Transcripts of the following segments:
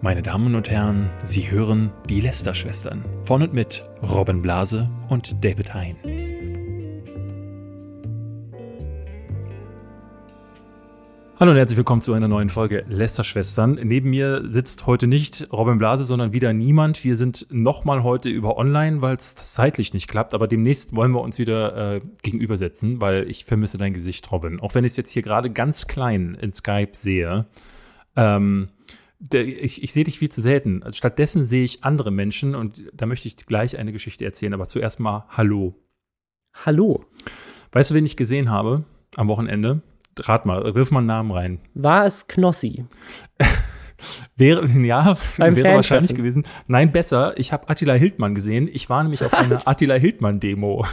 Meine Damen und Herren, Sie hören die Lester-Schwestern von und mit Robin Blase und David Hein. Hallo und herzlich willkommen zu einer neuen Folge Lester-Schwestern. Neben mir sitzt heute nicht Robin Blase, sondern wieder niemand. Wir sind nochmal heute über online, weil es zeitlich nicht klappt. Aber demnächst wollen wir uns wieder äh, gegenübersetzen, weil ich vermisse dein Gesicht, Robin. Auch wenn ich es jetzt hier gerade ganz klein in Skype sehe. Ähm, der, ich, ich sehe dich viel zu selten. Stattdessen sehe ich andere Menschen und da möchte ich gleich eine Geschichte erzählen. Aber zuerst mal Hallo. Hallo. Weißt du, wen ich gesehen habe am Wochenende? Rat mal, wirf mal einen Namen rein. War es Knossi? wäre, ja, Beim wäre wahrscheinlich gewesen. Nein, besser. Ich habe Attila Hildmann gesehen. Ich war nämlich auf einer Attila Hildmann-Demo.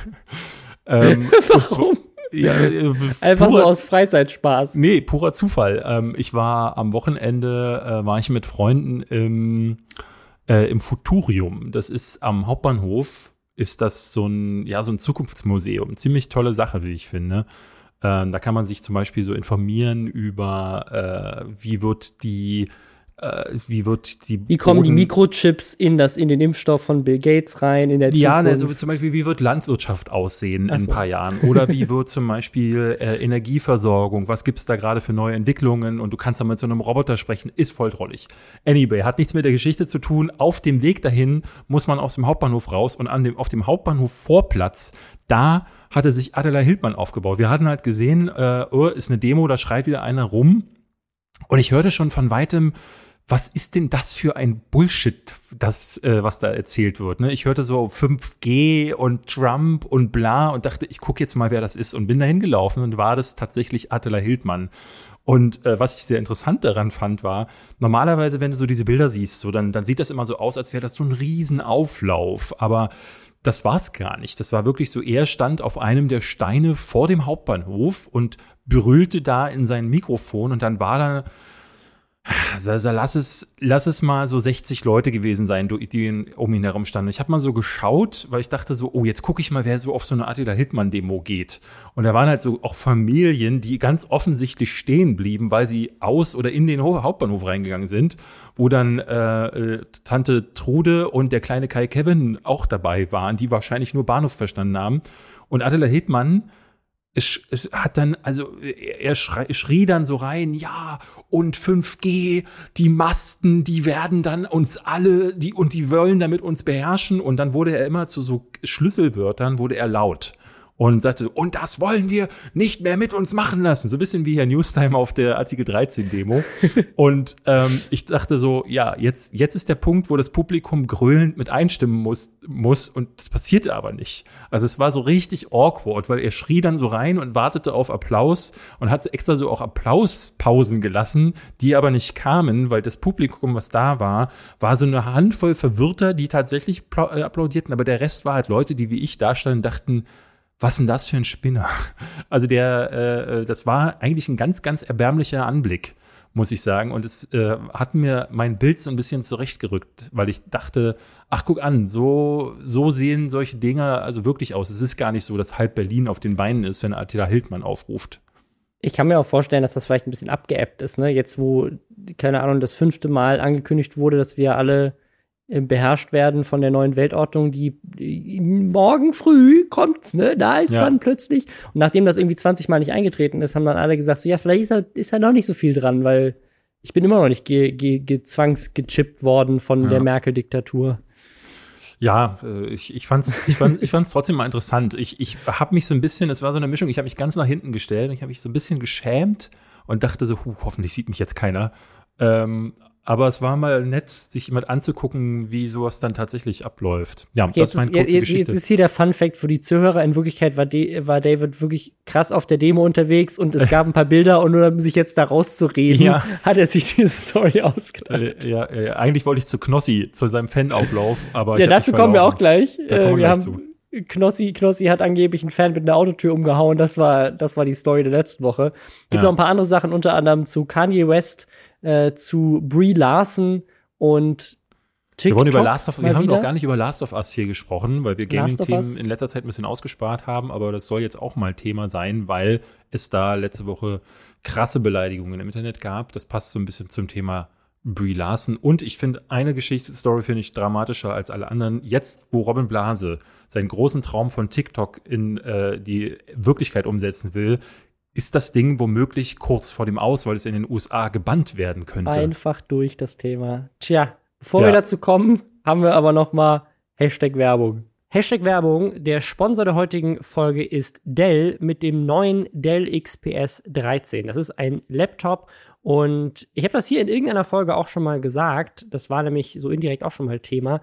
ähm, Warum? Ja, äh, Einfach so purer- aus Freizeitspaß. Nee, purer Zufall. Ähm, ich war am Wochenende, äh, war ich mit Freunden im, äh, im Futurium. Das ist am Hauptbahnhof, ist das so ein, ja, so ein Zukunftsmuseum. Ziemlich tolle Sache, wie ich finde. Ähm, da kann man sich zum Beispiel so informieren über, äh, wie wird die, äh, wie wird die Wie kommen die Boden- Mikrochips in, das, in den Impfstoff von Bill Gates rein in der ja, ne, Zukunft? so zum Beispiel, wie wird Landwirtschaft aussehen Ach in ein so. paar Jahren? Oder wie wird zum Beispiel äh, Energieversorgung? Was gibt's da gerade für neue Entwicklungen? Und du kannst da mit so einem Roboter sprechen, ist voll drollig. Anyway, hat nichts mit der Geschichte zu tun. Auf dem Weg dahin muss man aus dem Hauptbahnhof raus und an dem, auf dem Hauptbahnhof Vorplatz, da hatte sich Adela Hildmann aufgebaut. Wir hatten halt gesehen, äh, oh, ist eine Demo, da schreit wieder einer rum. Und ich hörte schon von weitem, was ist denn das für ein Bullshit, das, äh, was da erzählt wird? Ne? Ich hörte so 5G und Trump und bla und dachte, ich gucke jetzt mal, wer das ist und bin da hingelaufen und war das tatsächlich Attila Hildmann. Und äh, was ich sehr interessant daran fand, war, normalerweise, wenn du so diese Bilder siehst, so, dann, dann sieht das immer so aus, als wäre das so ein Riesenauflauf. Aber das war's gar nicht. Das war wirklich so, er stand auf einem der Steine vor dem Hauptbahnhof und brüllte da in sein Mikrofon und dann war da also, also lass es, lass es mal so 60 Leute gewesen sein, die um ihn herum standen. Ich habe mal so geschaut, weil ich dachte so, oh, jetzt gucke ich mal, wer so auf so eine Attila Hildmann-Demo geht. Und da waren halt so auch Familien, die ganz offensichtlich stehen blieben, weil sie aus oder in den Ho- Hauptbahnhof reingegangen sind, wo dann äh, Tante Trude und der kleine Kai Kevin auch dabei waren, die wahrscheinlich nur Bahnhof verstanden haben. Und Attila Hildmann es, hat dann, also er, er schrei, schrie dann so rein, ja, und 5G, die Masten, die werden dann uns alle, die, und die wollen damit uns beherrschen. Und dann wurde er immer zu so Schlüsselwörtern, wurde er laut. Und sagte, und das wollen wir nicht mehr mit uns machen lassen. So ein bisschen wie Herr Newstime auf der Artikel 13 Demo. und ähm, ich dachte so, ja, jetzt, jetzt ist der Punkt, wo das Publikum grölend mit einstimmen muss, muss und das passierte aber nicht. Also es war so richtig awkward, weil er schrie dann so rein und wartete auf Applaus und hat extra so auch Applauspausen gelassen, die aber nicht kamen, weil das Publikum, was da war, war so eine Handvoll Verwirrter, die tatsächlich äh, applaudierten, aber der Rest war halt Leute, die wie ich da standen dachten, was denn das für ein Spinner? Also der, äh, das war eigentlich ein ganz, ganz erbärmlicher Anblick, muss ich sagen. Und es äh, hat mir mein Bild so ein bisschen zurechtgerückt, weil ich dachte, ach guck an, so, so sehen solche Dinge also wirklich aus. Es ist gar nicht so, dass halb Berlin auf den Beinen ist, wenn Attila Hildmann aufruft. Ich kann mir auch vorstellen, dass das vielleicht ein bisschen abgeebbt ist, ne? Jetzt, wo, keine Ahnung, das fünfte Mal angekündigt wurde, dass wir alle äh, beherrscht werden von der neuen Weltordnung, die, die morgen früh kommt's, ne? Da ist Ja. dann plötzlich. Und nachdem das irgendwie 20 Mal nicht eingetreten ist, haben dann alle gesagt, so ja, vielleicht ist da, ist da noch nicht so viel dran, weil ich bin immer noch nicht ge, ge, gezwangsgechippt worden von Ja. der Merkel-Diktatur. Ja, äh, ich, ich fand's, ich fand, ich fand's trotzdem mal interessant. Ich, ich habe mich so ein bisschen, es war so eine Mischung, ich habe mich ganz nach hinten gestellt und ich habe mich so ein bisschen geschämt und dachte so, huh, hoffentlich sieht mich jetzt keiner. Ähm, aber es war mal nett, sich jemand anzugucken, wie sowas dann tatsächlich abläuft. Ja, das Jetzt ist meine ist, kurze jetzt, Geschichte. jetzt ist hier der Fun Fact für die Zuhörer. In Wirklichkeit war, De war David wirklich krass auf der Demo unterwegs und es gab ein paar Bilder und nur um sich jetzt da rauszureden, Ja. hat er sich diese Story ausgedacht. äh, ja, äh, eigentlich wollte ich zu Knossi, zu seinem Fanauflauf, aber ja, dazu kommen wir auch gleich. Da kommen wir Äh, wir gleich haben zu. Knossi, Knossi hat angeblich einen Fan mit einer Autotür umgehauen. Das war, das war die Story der letzten Woche. Gibt Ja. noch ein paar andere Sachen, unter anderem zu Kanye West, äh, zu Brie Larson und Wir wollen über TikTok Last of, wir haben wieder. noch gar nicht über Last of Us hier gesprochen, weil wir Gaming-Themen in letzter Zeit ein bisschen ausgespart haben, aber das soll jetzt auch mal Thema sein, weil es da letzte Woche krasse Beleidigungen im Internet gab. Das passt so ein bisschen zum Thema Brie Larson. Und ich finde eine Geschichte, Story finde ich dramatischer als alle anderen. Jetzt, wo Robin Blase seinen großen Traum von TikTok in äh, die Wirklichkeit umsetzen will, ist das Ding womöglich kurz vor dem Aus, weil es in den USA gebannt werden könnte. Einfach durch das Thema. Tja, bevor ja. wir dazu kommen, haben wir aber noch mal Hashtag Werbung. Hashtag Werbung. Der Sponsor der heutigen Folge ist Dell mit dem neuen Dell XPS 13. Das ist ein Laptop und ich habe das hier in irgendeiner Folge auch schon mal gesagt. Das war nämlich so indirekt auch schon mal Thema.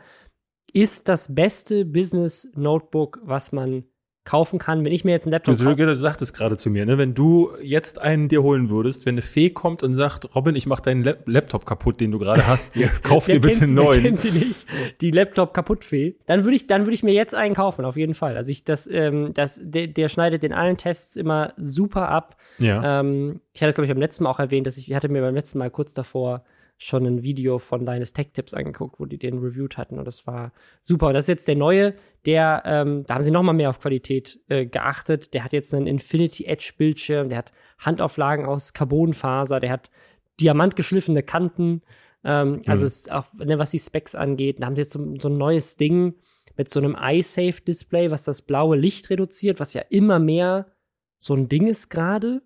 Ist das beste Business Notebook, was man kaufen kann, wenn ich mir jetzt einen Laptop Du, du sagtest gerade zu mir, ne? wenn du jetzt einen dir holen würdest, wenn eine Fee kommt und sagt, Robin, ich mache deinen Lap Laptop kaputt, den du gerade hast, dir, kauf dir bitte einen neuen. Kennen Sie nicht, die Laptop kaputt Fee. Dann würde ich, dann würde ich mir jetzt einen kaufen, auf jeden Fall. Also ich, das, ähm, das, der, der schneidet in allen Tests immer super ab. Ja. Ähm, ich hatte es glaube ich beim letzten Mal auch erwähnt, dass ich, ich hatte mir beim letzten Mal kurz davor schon ein Video von Deines Tech Tips angeguckt, wo die den reviewed hatten und das war super. Und das ist jetzt der neue, der, ähm, da haben sie noch mal mehr auf Qualität äh, geachtet. Der hat jetzt einen Infinity Edge Bildschirm, der hat Handauflagen aus Carbonfaser, der hat diamantgeschliffene Kanten. Ähm, mhm. Also ist auch, ne, was die Specs angeht, da haben sie jetzt so, so ein neues Ding mit so einem iSafe Display, was das blaue Licht reduziert, was ja immer mehr so ein Ding ist gerade.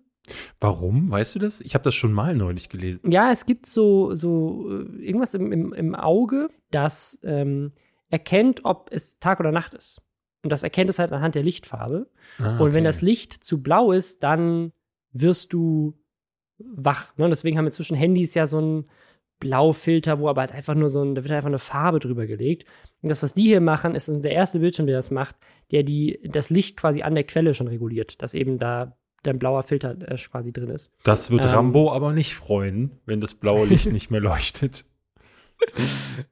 Warum? Weißt du das? Ich habe das schon mal neulich gelesen. Ja, es gibt so, so äh, irgendwas im, im, im Auge, das ähm, erkennt, ob es Tag oder Nacht ist. Und das erkennt es halt anhand der Lichtfarbe. Ah, okay. Und wenn das Licht zu blau ist, dann wirst du wach. Ne? Deswegen haben inzwischen Handys ja so einen Blaufilter, wo aber halt einfach nur so ein, da wird einfach eine Farbe drüber gelegt. Und das, was die hier machen, ist der erste Bildschirm, der das macht, der die, das Licht quasi an der Quelle schon reguliert, dass eben da dein blauer Filter äh, quasi drin ist. Das wird ähm, Rambo aber nicht freuen, wenn das blaue Licht nicht mehr leuchtet.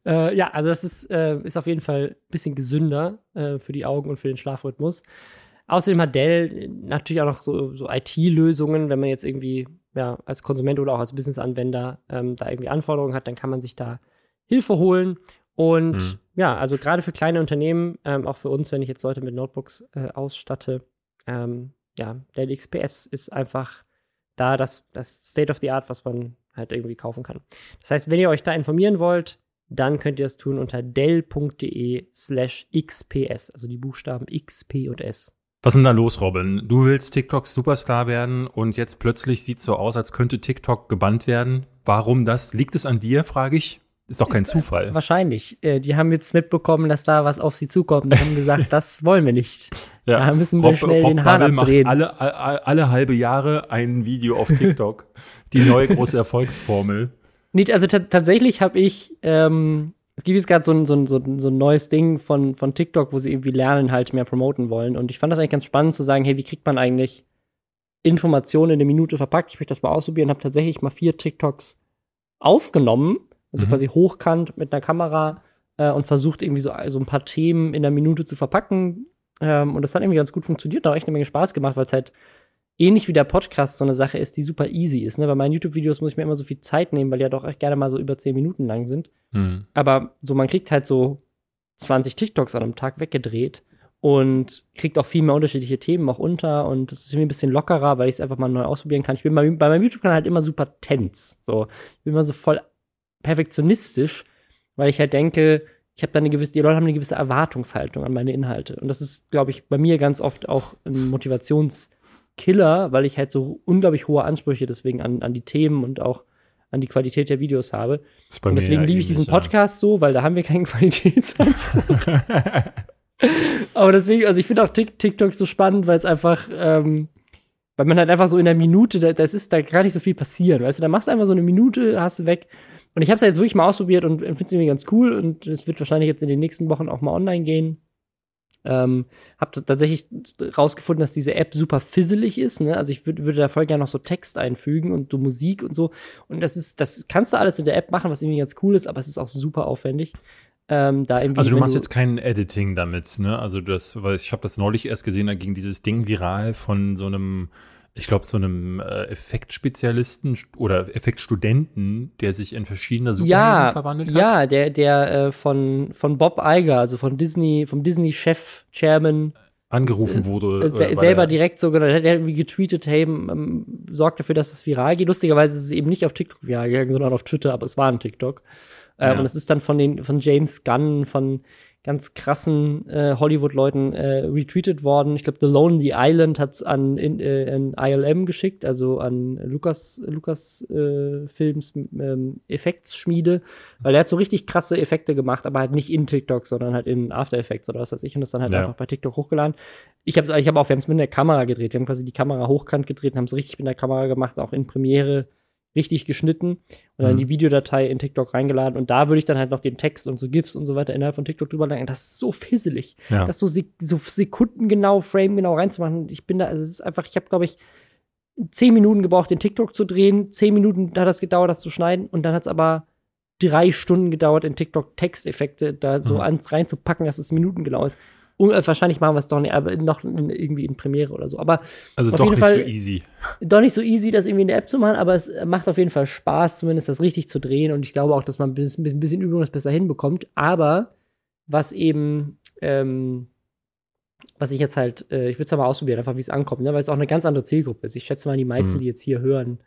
äh, ja, also das ist, äh, ist auf jeden Fall ein bisschen gesünder äh, für die Augen und für den Schlafrhythmus. Außerdem hat Dell natürlich auch noch so, so IT-Lösungen, wenn man jetzt irgendwie ja, als Konsument oder auch als Business-Anwender ähm, da irgendwie Anforderungen hat, dann kann man sich da Hilfe holen. Und mhm. ja, also gerade für kleine Unternehmen, ähm, auch für uns, wenn ich jetzt Leute mit Notebooks äh, ausstatte, ähm, ja, Dell XPS ist einfach da das, das State of the Art, was man halt irgendwie kaufen kann. Das heißt, wenn ihr euch da informieren wollt, dann könnt ihr das tun unter dell.de slash xps, also die Buchstaben X, P und S. Was ist denn da los, Robin? Du willst TikTok Superstar werden und jetzt plötzlich sieht es so aus, als könnte TikTok gebannt werden. Warum das? Liegt es an dir, frage ich? Ist doch kein Zufall. Wahrscheinlich. Äh, die haben jetzt mitbekommen, dass da was auf sie zukommt und haben gesagt, das wollen wir nicht. Ja. Da müssen wir Rob, schnell Rob den Hahn abdrehen. macht alle, alle, alle halbe Jahre ein Video auf TikTok. die neue große Erfolgsformel. Nicht, also tatsächlich habe ich, ähm, es gibt jetzt gerade so ein, so, ein, so, ein, so ein neues Ding von, von TikTok, wo sie irgendwie lernen, halt mehr promoten wollen. Und ich fand das eigentlich ganz spannend zu sagen, hey, wie kriegt man eigentlich Informationen in eine Minute verpackt? Ich möchte das mal ausprobieren, habe tatsächlich mal vier TikToks aufgenommen also mhm. quasi hochkant mit einer Kamera äh, und versucht irgendwie so also ein paar Themen in einer Minute zu verpacken. Ähm, und das hat irgendwie ganz gut funktioniert, hat auch echt eine Menge Spaß gemacht, weil es halt ähnlich wie der Podcast so eine Sache ist, die super easy ist. Ne? Bei meinen YouTube-Videos muss ich mir immer so viel Zeit nehmen, weil die ja doch echt gerne mal so über zehn Minuten lang sind. Mhm. Aber so, man kriegt halt so 20 TikToks an einem Tag weggedreht und kriegt auch viel mehr unterschiedliche Themen auch unter und es ist irgendwie ein bisschen lockerer, weil ich es einfach mal neu ausprobieren kann. Ich bin bei, bei meinem YouTube-Kanal halt immer super tense. So, ich bin immer so voll perfektionistisch, weil ich halt denke, ich habe da eine gewisse, die Leute haben eine gewisse Erwartungshaltung an meine Inhalte. Und das ist, glaube ich, bei mir ganz oft auch ein Motivationskiller, weil ich halt so unglaublich hohe Ansprüche deswegen an, an die Themen und auch an die Qualität der Videos habe. Und deswegen liebe ich diesen Podcast ja. so, weil da haben wir keinen Qualitätsanspruch. Aber deswegen, also ich finde auch TikTok so spannend, weil es einfach, ähm, weil man halt einfach so in der Minute, da, das ist da gar nicht so viel passieren, weißt du, da machst du einfach so eine Minute, hast du weg und ich habe es jetzt wirklich mal ausprobiert und finde es irgendwie ganz cool und es wird wahrscheinlich jetzt in den nächsten Wochen auch mal online gehen. Ähm, habe tatsächlich rausgefunden, dass diese App super fizzelig ist. Ne? Also ich würd, würde da voll gerne noch so Text einfügen und so Musik und so. Und das ist, das kannst du alles in der App machen, was irgendwie ganz cool ist, aber es ist auch super aufwendig. Ähm, da also du machst du jetzt kein Editing damit, ne? Also das, weil ich habe das neulich erst gesehen, da ging dieses Ding viral von so einem ich glaube, so einem äh, Effektspezialisten oder Effektstudenten, der sich in verschiedene Superhelden ja, verwandelt hat. Ja, der, der äh, von, von Bob Iger, also von Disney, vom Disney-Chef, Chairman angerufen wurde. Äh, se selber direkt so, genau, der hat irgendwie getweetet, hey, ähm, sorgt dafür, dass es viral geht. Lustigerweise ist es eben nicht auf TikTok viral gegangen, sondern auf Twitter, aber es war ein TikTok. Ähm, ja. Und es ist dann von den, von James Gunn, von ganz krassen äh, Hollywood-Leuten äh, retweetet worden. Ich glaube, The Lonely Island hat es an, in, äh, an ILM geschickt, also an Lukas, Lukas äh, Films ähm, Effektsschmiede, weil er hat so richtig krasse Effekte gemacht, aber halt nicht in TikTok, sondern halt in After Effects oder was weiß ich und das dann halt ja. einfach bei TikTok hochgeladen. Ich habe ich hab auch, wir haben es mit der Kamera gedreht, wir haben quasi die Kamera hochkant gedreht und haben es richtig mit der Kamera gemacht, auch in Premiere richtig geschnitten und dann mhm. die Videodatei in TikTok reingeladen und da würde ich dann halt noch den Text und so GIFs und so weiter innerhalb von TikTok drüber legen. Das ist so fisselig. Ja. Das so, so sekundengenau, framegenau reinzumachen. Ich bin da, also es ist einfach, ich habe, glaube ich, zehn Minuten gebraucht, den TikTok zu drehen. Zehn Minuten hat das gedauert, das zu schneiden und dann hat es aber drei Stunden gedauert, in TikTok Texteffekte da so mhm. ans reinzupacken, dass es minutengenau ist. Und, äh, wahrscheinlich machen wir es doch nicht, aber noch in, irgendwie in Premiere oder so. Aber also doch nicht Fall, so easy. Doch nicht so easy, das irgendwie in der App zu machen, aber es macht auf jeden Fall Spaß, zumindest das richtig zu drehen. Und ich glaube auch, dass man ein bisschen, ein bisschen Übung das besser hinbekommt. Aber was eben, ähm, was ich jetzt halt, äh, ich würde es mal ausprobieren, einfach wie es ankommt, ne? weil es auch eine ganz andere Zielgruppe ist. Ich schätze mal, die meisten, mhm. die jetzt hier hören,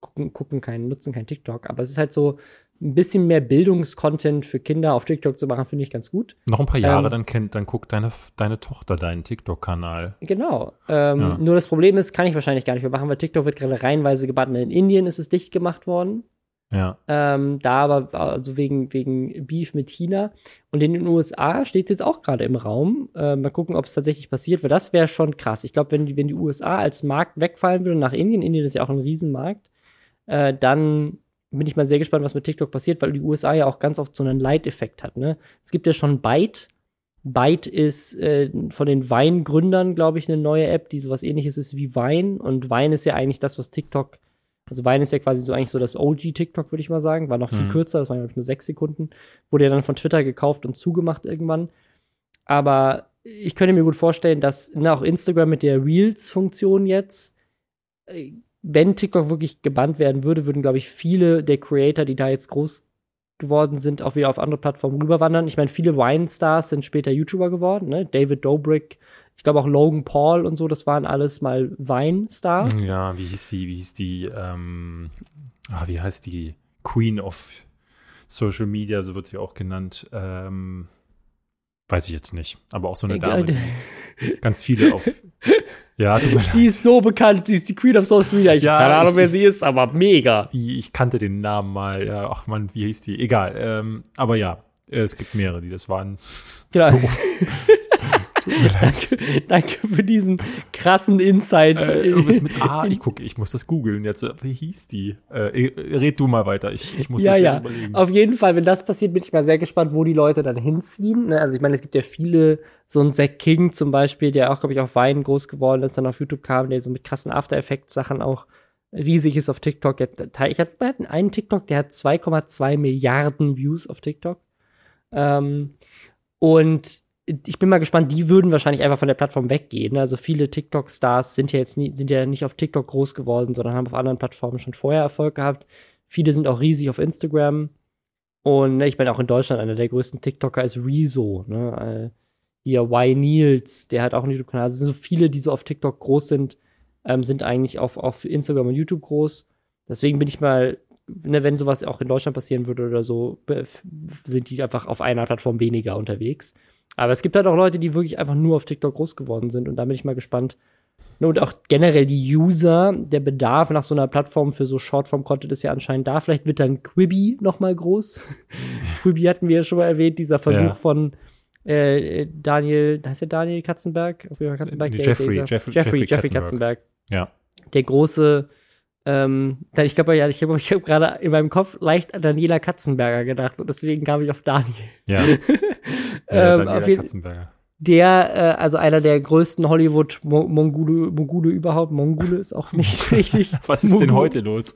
gucken, gucken keinen, nutzen kein TikTok. Aber es ist halt so, ein bisschen mehr Bildungskontent für Kinder auf TikTok zu machen, finde ich ganz gut. Noch ein paar Jahre, ähm, dann kennt, dann guckt deine, deine Tochter deinen TikTok-Kanal. Genau. Ähm, ja. Nur das Problem ist, kann ich wahrscheinlich gar nicht mehr machen, weil TikTok wird gerade reihenweise gebannt. In Indien ist es dicht gemacht worden. Ja. Ähm, da aber, also wegen, wegen Beef mit China. Und in den USA steht es jetzt auch gerade im Raum. Äh, mal gucken, ob es tatsächlich passiert, weil das wäre schon krass. Ich glaube, wenn die, wenn die USA als Markt wegfallen würde nach Indien, Indien ist ja auch ein Riesenmarkt, äh, dann bin ich mal sehr gespannt, was mit TikTok passiert, weil die USA ja auch ganz oft so einen Leiteffekt hat. Ne? Es gibt ja schon Byte. Byte ist äh, von den Wein-Gründern, glaube ich, eine neue App, die sowas ähnliches ist wie Wein. Und Wein ist ja eigentlich das, was TikTok, also Wein ist ja quasi so eigentlich so das OG-TikTok, würde ich mal sagen. War noch viel mhm. kürzer, das waren, glaube ich, nur sechs Sekunden. Wurde ja dann von Twitter gekauft und zugemacht irgendwann. Aber ich könnte mir gut vorstellen, dass na, auch Instagram mit der Reels-Funktion jetzt äh, wenn TikTok wirklich gebannt werden würde, würden, glaube ich, viele der Creator, die da jetzt groß geworden sind, auch wieder auf andere Plattformen rüberwandern. Ich meine, viele Wine-Stars sind später YouTuber geworden, ne? David Dobrik, ich glaube auch Logan Paul und so, das waren alles mal Wine-Stars. Ja, wie hieß sie, wie hieß die, ähm, ah, wie heißt die Queen of Social Media, so wird sie auch genannt. Ähm, weiß ich jetzt nicht, aber auch so eine Dame, ganz viele auf Ja, tut mir Sie ist so bekannt, sie ist die Queen of Social Media. Ich ja, habe keine Ahnung, ich, wer sie ist, aber mega. Ich kannte den Namen mal. Ja, ach man, wie hieß die? Egal. Ähm, aber ja, es gibt mehrere, die das waren. Genau. danke, danke für diesen krassen Insight. Äh, irgendwas mit A, ich gucke, ich muss das googeln jetzt. Wie hieß die? Äh, red du mal weiter, ich, ich muss ja, das ja. überlegen. Auf jeden Fall, wenn das passiert, bin ich mal sehr gespannt, wo die Leute dann hinziehen. Ne? Also ich meine, es gibt ja viele, so ein Zack King zum Beispiel, der auch, glaube ich, auf Wein groß geworden ist, dann auf YouTube kam, der so mit krassen After Effects Sachen auch riesig ist auf TikTok. Ich habe einen TikTok, der hat 2,2 Milliarden Views auf TikTok. Ähm, und ich bin mal gespannt, die würden wahrscheinlich einfach von der Plattform weggehen. Also viele TikTok-Stars sind ja jetzt nie, sind ja nicht auf TikTok groß geworden, sondern haben auf anderen Plattformen schon vorher Erfolg gehabt. Viele sind auch riesig auf Instagram. Und ne, ich bin auch in Deutschland einer der größten TikToker ist Rezo. Ne? Äh, hier Y Niels, der hat auch einen YouTube-Kanal. Also sind so viele, die so auf TikTok groß sind, ähm, sind eigentlich auf, auf Instagram und YouTube groß. Deswegen bin ich mal, ne, wenn sowas auch in Deutschland passieren würde oder so, sind die einfach auf einer Plattform weniger unterwegs. Aber es gibt halt auch Leute, die wirklich einfach nur auf TikTok groß geworden sind und da bin ich mal gespannt. Und auch generell die User, der Bedarf nach so einer Plattform für so Shortform-Content ist ja anscheinend da. Vielleicht wird dann Quibi noch mal groß. Quibi hatten wir ja schon mal erwähnt, dieser Versuch ja. von äh, Daniel, heißt der Daniel Katzenberg? Auf jeden Fall Katzenberg. Jeffrey, Jeff, Jeffrey, Jeffrey, Jeffrey Katzenberg. Katzenberg. Ja. Der große ähm, ich glaube, ja, ich habe hab gerade in meinem Kopf leicht an Daniela Katzenberger gedacht und deswegen kam ich auf Daniel. Ja. ja ähm, Daniela Katzenberger. Der, äh, also einer der größten Hollywood-Mongule Mongule überhaupt. Mongule ist auch nicht richtig. Was ist denn heute los?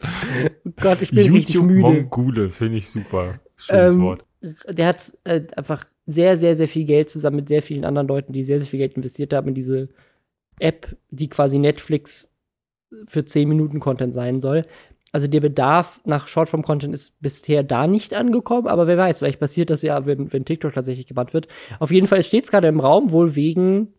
Oh Gott, ich bin YouTube richtig müde. Mongule finde ich super. Schönes ähm, Wort. Der hat äh, einfach sehr, sehr, sehr viel Geld zusammen mit sehr vielen anderen Leuten, die sehr, sehr viel Geld investiert haben in diese App, die quasi Netflix für 10 Minuten Content sein soll. Also der Bedarf nach Shortform-Content ist bisher da nicht angekommen, aber wer weiß, vielleicht passiert das ja, wenn, wenn TikTok tatsächlich gebannt wird. Auf jeden Fall steht es gerade im Raum, wohl wegen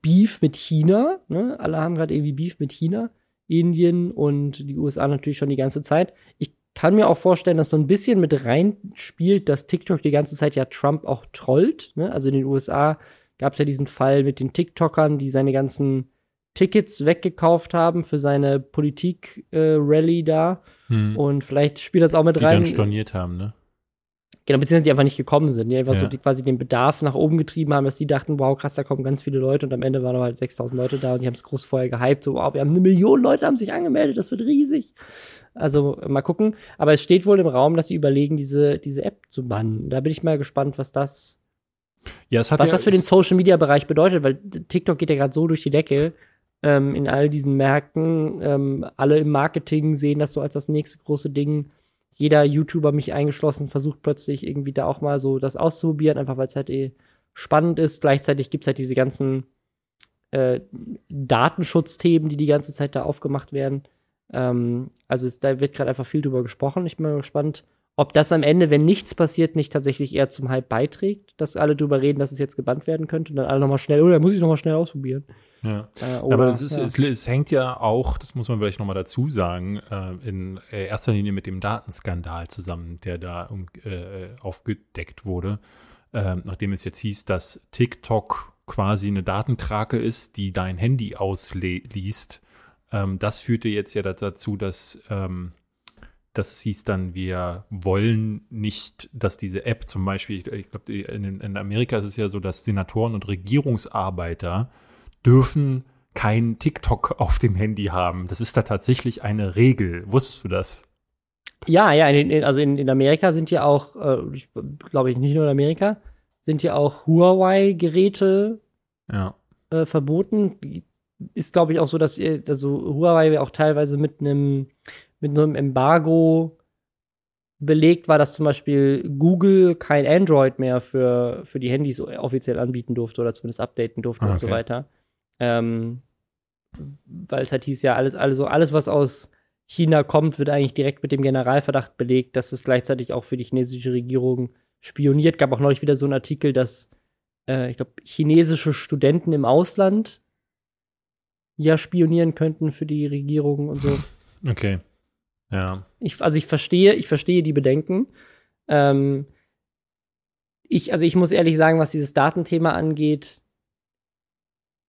Beef mit China. Ne? Alle haben gerade irgendwie Beef mit China. Indien und die USA natürlich schon die ganze Zeit. Ich kann mir auch vorstellen, dass so ein bisschen mit reinspielt, dass TikTok die ganze Zeit ja Trump auch trollt. Ne? Also in den USA gab es ja diesen Fall mit den TikTokern, die seine ganzen Tickets weggekauft haben für seine Politik-Rally äh, da. Hm. Und vielleicht spielt das auch mit die rein. Die dann storniert haben, ne? Genau, beziehungsweise die einfach nicht gekommen sind, die einfach ja. so die quasi den Bedarf nach oben getrieben haben, dass die dachten, wow, krass, da kommen ganz viele Leute und am Ende waren halt 6000 Leute da und die haben es groß vorher gehypt, so, wow, wir haben eine Million Leute haben sich angemeldet, das wird riesig. Also mal gucken, aber es steht wohl im Raum, dass sie überlegen, diese, diese App zu bannen. Da bin ich mal gespannt, was das ja, was ja, das für den Social Media Bereich bedeutet, weil TikTok geht ja gerade so durch die Decke ähm, in all diesen Märkten. Ähm, alle im Marketing sehen das so als das nächste große Ding jeder YouTuber, mich eingeschlossen, versucht plötzlich irgendwie da auch mal so das auszuprobieren, einfach weil es halt eh spannend ist. Gleichzeitig gibt es halt diese ganzen äh, Datenschutzthemen, die die ganze Zeit da aufgemacht werden. Ähm, also es, da wird gerade einfach viel drüber gesprochen. Ich bin mal gespannt, ob das am Ende, wenn nichts passiert, nicht tatsächlich eher zum Hype beiträgt, dass alle drüber reden, dass es jetzt gebannt werden könnte und dann alle nochmal schnell, oder oh, muss ich nochmal schnell ausprobieren. Ja. Äh, oder, Aber es, ist, ja. es, es, hängt ja auch, das muss man vielleicht nochmal dazu sagen, äh, in erster Linie mit dem Datenskandal zusammen, der da äh, aufgedeckt wurde, äh, nachdem es jetzt hieß, dass TikTok quasi eine Datenkrake ist, die dein Handy ausliest. Ähm, das führte jetzt ja dazu, dass ähm, das hieß dann, wir wollen nicht, dass diese App zum Beispiel, ich glaube, in, in, Amerika ist es ja so, dass Senatoren und Regierungsarbeiter dürfen kein TikTok auf dem Handy haben. Das ist da tatsächlich eine Regel. Wusstest du das? Ja, ja, in, in, also in, in Amerika sind ja auch, äh, glaube ich nicht nur in Amerika, sind ja auch Huawei-Geräte ja. äh, verboten. Ist, glaube ich, auch so, dass also Huawei auch teilweise mit einem mit einem Embargo belegt war, dass zum Beispiel Google kein Android mehr für, für die Handys offiziell anbieten durfte oder zumindest updaten durfte ah, okay. und so weiter. Ähm, weil es halt hieß ja, alles, also alles, was aus China kommt, wird eigentlich direkt mit dem Generalverdacht belegt, dass es gleichzeitig auch für die chinesische Regierung spioniert. Gab auch neulich wieder so einen Artikel, dass äh, ich glaube, chinesische Studenten im Ausland ja spionieren könnten für die Regierung und so. Okay. Ja. Ich, also ich verstehe, ich verstehe die Bedenken. Ähm, ich, also ich muss ehrlich sagen, was dieses Datenthema angeht,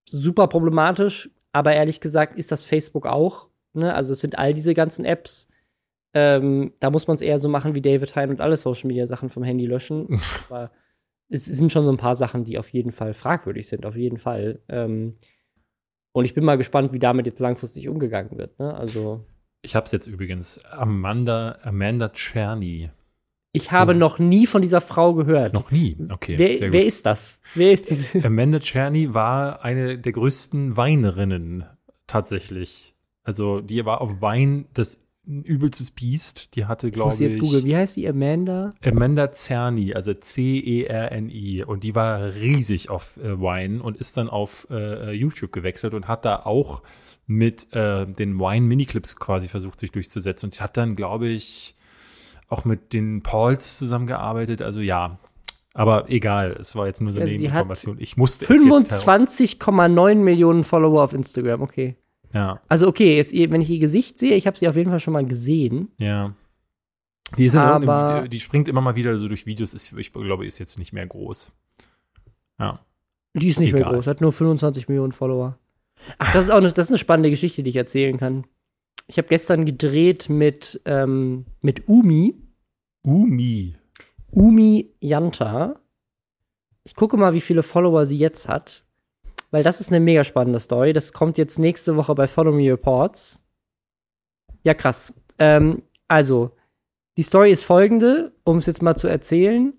super problematisch, aber ehrlich gesagt ist das Facebook auch. Ne? Also es sind all diese ganzen Apps. Ähm, da muss man es eher so machen wie David Hein und alle Social Media Sachen vom Handy löschen. aber es sind schon so ein paar Sachen, die auf jeden Fall fragwürdig sind, auf jeden Fall. Ähm, und ich bin mal gespannt, wie damit jetzt langfristig umgegangen wird. Ne? Also ich habe es jetzt übrigens. Amanda, Amanda Czerny. Ich habe so. noch nie von dieser Frau gehört. Noch nie? Okay. Wer, wer ist das? Wer ist diese? Amanda Czerny war eine der größten Weinerinnen tatsächlich. Also die war auf Wein das übelstes Biest. Die hatte, glaube ich. Muss jetzt googeln. Wie heißt die? Amanda? Amanda Cerny, also C-E-R-N-I. Und die war riesig auf äh, Wein und ist dann auf äh, YouTube gewechselt und hat da auch mit äh, den Wine Miniclips quasi versucht, sich durchzusetzen. Und hat dann, glaube ich, auch mit den Pauls zusammengearbeitet. Also ja, aber egal, es war jetzt nur so eine Information. Ich musste 25,9 Millionen Follower auf Instagram, okay. Ja. Also okay, jetzt, wenn ich ihr Gesicht sehe, ich habe sie auf jeden Fall schon mal gesehen. Ja. Die, die, die springt immer mal wieder so durch Videos, ist, ich glaube, ist jetzt nicht mehr groß. Ja. Die ist nicht Egal. mehr groß, hat nur 25 Millionen Follower. Ach, das ist auch eine, das ist eine spannende Geschichte, die ich erzählen kann. Ich habe gestern gedreht mit, ähm, mit Umi. Umi. Umi Janta. Ich gucke mal, wie viele Follower sie jetzt hat. Weil das ist eine mega spannende Story. Das kommt jetzt nächste Woche bei Follow Me Reports. Ja, krass. Ähm, also, die Story ist folgende, um es jetzt mal zu erzählen.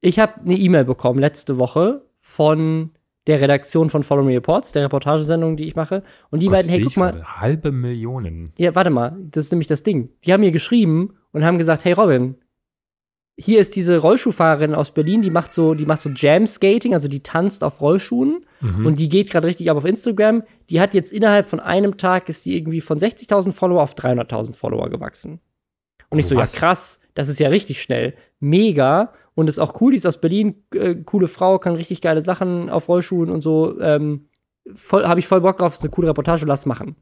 Ich habe eine E-Mail bekommen letzte Woche von der Redaktion von Follow Me Reports, der Reportagesendung, die ich mache. Und die Gott, beiden, hey, guck mal. Halbe Millionen. Ja, warte mal, das ist nämlich das Ding. Die haben mir geschrieben und haben gesagt, hey Robin, hier ist diese Rollschuhfahrerin aus Berlin, die macht so, die macht so Jam Skating, also die tanzt auf Rollschuhen mhm. und die geht gerade richtig ab auf Instagram. Die hat jetzt innerhalb von einem Tag ist die irgendwie von 60.000 Follower auf 300.000 Follower gewachsen. Und ich so, Was? ja krass, das ist ja richtig schnell. Mega und ist auch cool, die ist aus Berlin, äh, coole Frau, kann richtig geile Sachen auf Rollschuhen und so. Ähm, habe ich voll Bock drauf, ist eine coole Reportage, lass machen.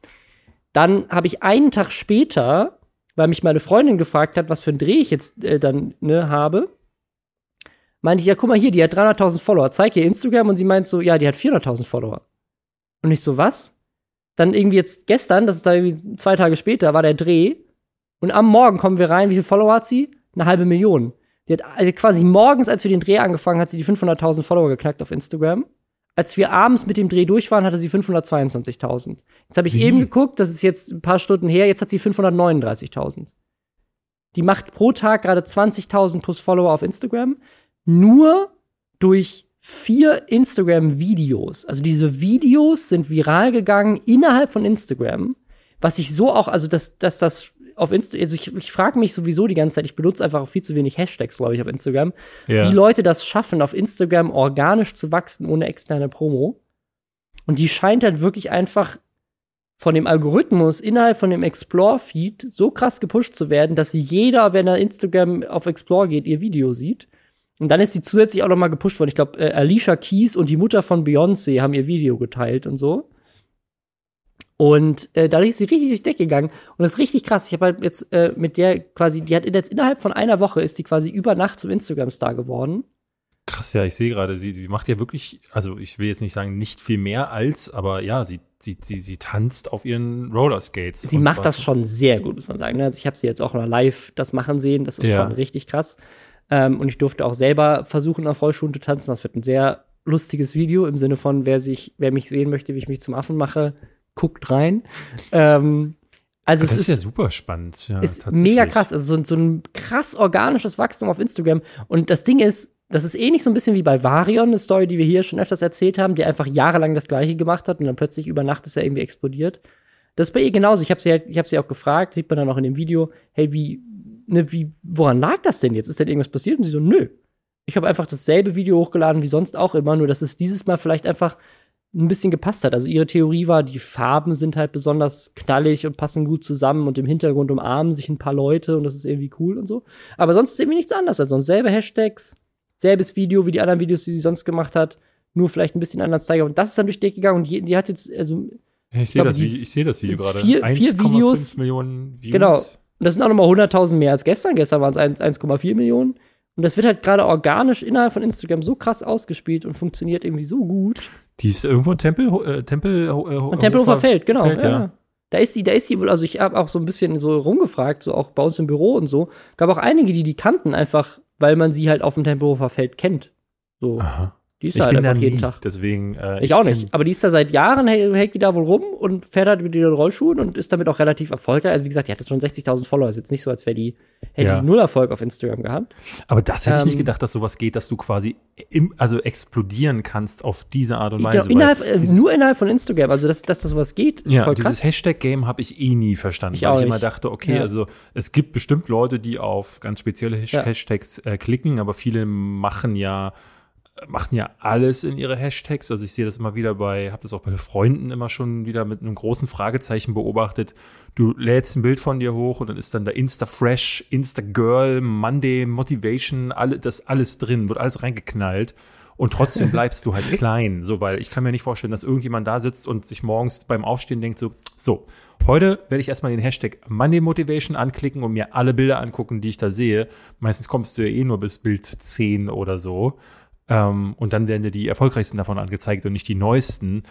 Dann habe ich einen Tag später, weil mich meine Freundin gefragt hat, was für ein Dreh ich jetzt äh, dann ne, habe, meinte ich, ja, guck mal hier, die hat 300.000 Follower, zeig ihr Instagram und sie meint so, ja, die hat 400.000 Follower. Und ich so, was? Dann irgendwie jetzt gestern, das ist da irgendwie zwei Tage später, war der Dreh und am Morgen kommen wir rein, wie viele Follower hat sie? Eine halbe Million. Die hat also quasi morgens, als wir den Dreh angefangen, hat sie die 500.000 Follower geknackt auf Instagram. Als wir abends mit dem Dreh durch waren, hatte sie 522.000. Jetzt habe ich Wie? eben geguckt, das ist jetzt ein paar Stunden her, jetzt hat sie 539.000. Die macht pro Tag gerade 20.000 plus Follower auf Instagram. Nur durch vier Instagram-Videos. Also diese Videos sind viral gegangen innerhalb von Instagram. Was ich so auch, also dass, dass das auf Instagram, also ich, ich frage mich sowieso die ganze Zeit, ich benutze einfach auch viel zu wenig Hashtags, glaube ich, auf Instagram, Ja. wie Leute das schaffen, auf Instagram organisch zu wachsen ohne externe Promo. Und die scheint halt wirklich einfach von dem Algorithmus innerhalb von dem Explore-Feed so krass gepusht zu werden, dass jeder, wenn er Instagram auf Explore geht, ihr Video sieht. Und dann ist sie zusätzlich auch noch mal gepusht worden. Ich glaube, äh, Alicia Keys und die Mutter von Beyoncé haben ihr Video geteilt und so. Und äh, dadurch ist sie richtig durch die Decke gegangen. Und das ist richtig krass. Ich habe halt jetzt äh, mit der quasi, die hat jetzt innerhalb von einer Woche ist die quasi über Nacht zum Instagram-Star geworden. Krass, ja, ich sehe gerade, sie, macht ja wirklich, also ich will jetzt nicht sagen, nicht viel mehr als, aber ja, sie, sie, sie, sie tanzt auf ihren Rollerskates. Sie macht das schon sehr gut, muss man sagen. ne? Also ich habe sie jetzt auch mal live das machen sehen. Das ist Ja. schon richtig krass. Ähm, und ich durfte auch selber versuchen, auf Rollschuhen zu tanzen. Das wird ein sehr lustiges Video im Sinne von, wer sich, wer mich sehen möchte, wie ich mich zum Affen mache, guckt rein. Ähm, also Das es ist ja super spannend. Ja, ist tatsächlich. mega krass. Also so, so ein krass organisches Wachstum auf Instagram. Und das Ding ist, das ist ähnlich so ein bisschen wie bei Varion, eine Story, die wir hier schon öfters erzählt haben, der einfach jahrelang das Gleiche gemacht hat und dann plötzlich über Nacht ist er irgendwie explodiert. Das ist bei ihr genauso. Ich habe sie, ich hab sie auch gefragt, sieht man dann auch in dem Video, hey, wie, ne, wie, woran lag das denn jetzt? Ist denn irgendwas passiert? Und sie so, nö. Ich habe einfach dasselbe Video hochgeladen wie sonst auch immer, nur dass es dieses Mal vielleicht einfach ein bisschen gepasst hat. Also ihre Theorie war, die Farben sind halt besonders knallig und passen gut zusammen und im Hintergrund umarmen sich ein paar Leute und das ist irgendwie cool und so. Aber sonst ist irgendwie nichts anderes als sonst. Selbe Hashtags, selbes Video wie die anderen Videos, die sie sonst gemacht hat, nur vielleicht ein bisschen anders zeigen. Und das ist dann durch die gegangen und die, die hat jetzt, also, ich sehe das, die- Video- ich sehe das Video gerade. vier- vier 1,5 Videos. Millionen Views. Genau. und das sind auch nochmal 100.000 mehr als gestern. Gestern waren es 1 1,4 Millionen. Und das wird halt gerade organisch innerhalb von Instagram so krass ausgespielt und funktioniert irgendwie so gut. Die ist irgendwo in Tempel, äh, Tempel, äh, Und Tempelhofer Feld, genau. Feld, ja. ja. Da ist die, da ist die wohl, also ich habe auch so ein bisschen so rumgefragt, so auch bei uns im Büro und so. Gab auch einige, die die kannten, einfach, weil man sie halt auf dem Tempelhofer Feld kennt. So, Aha. Die ist Ich da halt bin da einfach jeden nie, Tag. deswegen. Äh, Ich, auch nicht. Aber die ist da seit Jahren, hält, die da wohl rum und fährt halt mit den Rollschuhen und ist damit auch relativ erfolgreich. Also wie gesagt, die hat jetzt schon 60.000 Follower. Ist jetzt nicht so, als wäre die, hätte Ja. die null Erfolg auf Instagram gehabt. Aber das hätte ich nicht Ähm, gedacht, dass sowas geht, dass du quasi im, also explodieren kannst auf diese Art und Weise. weil innerhalb, äh, dieses- nur innerhalb von Instagram. Also dass, dass das sowas geht, ist ja, voll dieses krass. Hashtag-Game habe ich eh nie verstanden, Ich weil ich immer nicht. dachte, okay, Ja. also es gibt bestimmt Leute, die auf ganz spezielle. Hashtags äh, klicken, aber viele machen ja machen ja alles in ihre Hashtags. Also ich sehe das immer wieder bei, habe das auch bei Freunden immer schon wieder mit einem großen Fragezeichen beobachtet. Du lädst ein Bild von dir hoch und dann ist dann da Insta Fresh, Insta Girl, Monday Motivation, alle, das alles drin, wird alles reingeknallt. Und trotzdem bleibst du halt klein, so, weil ich kann mir nicht vorstellen, dass irgendjemand da sitzt und sich morgens beim Aufstehen denkt so, so, heute werde ich erstmal den Hashtag Monday Motivation anklicken und mir alle Bilder angucken, die ich da sehe. Meistens kommst du ja eh nur bis Bild 10 oder so. Ähm, und dann werden dir die erfolgreichsten davon angezeigt und nicht die neuesten.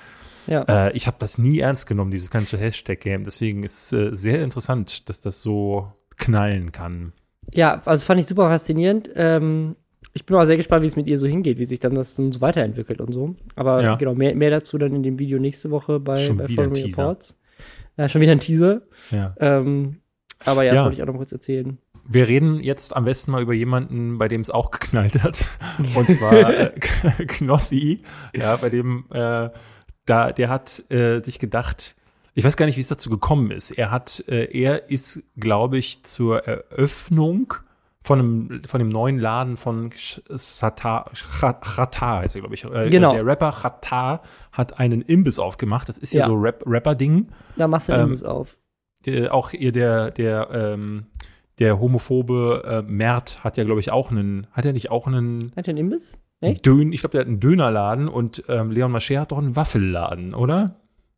Ja. Äh, ich habe das nie ernst genommen, dieses ganze Hashtag-Game. Deswegen ist äh, sehr interessant, dass das so knallen kann. Ja, also fand ich super faszinierend. Ähm, ich bin auch sehr gespannt, wie es mit ihr so hingeht, wie sich dann das so weiterentwickelt und so. Aber Ja. genau, mehr, mehr dazu dann in dem Video nächste Woche bei, Schon bei wieder ein Follow Me Teaser. Reports. Ja, schon wieder ein Teaser. Ja. Ähm, aber ja, das Ja. wollte ich auch noch kurz erzählen. Wir reden jetzt am besten mal über jemanden, bei dem es auch geknallt hat. Und zwar äh, Knossi, ja, bei dem äh, da, der hat äh, sich gedacht, ich weiß gar nicht, wie es dazu gekommen ist. Er hat, äh, er ist, glaube ich, zur Eröffnung von einem, von dem neuen Laden von Chata, Chata heißt er, glaube ich. Äh, Genau. Der Rapper Chata hat einen Imbiss aufgemacht. Das ist ja, Ja. so Rap, Rapper-Ding. Da machst du Ähm, ähm, auf. Äh, auch ihr, der, der, ähm, der homophobe äh, Mert hat ja, glaube ich, auch einen, hat er nicht auch einen, Hat der einen Imbiss? Echt? Dön, ich glaube, der hat einen Dönerladen und ähm, Leon Mascher hat doch einen Waffelladen, oder?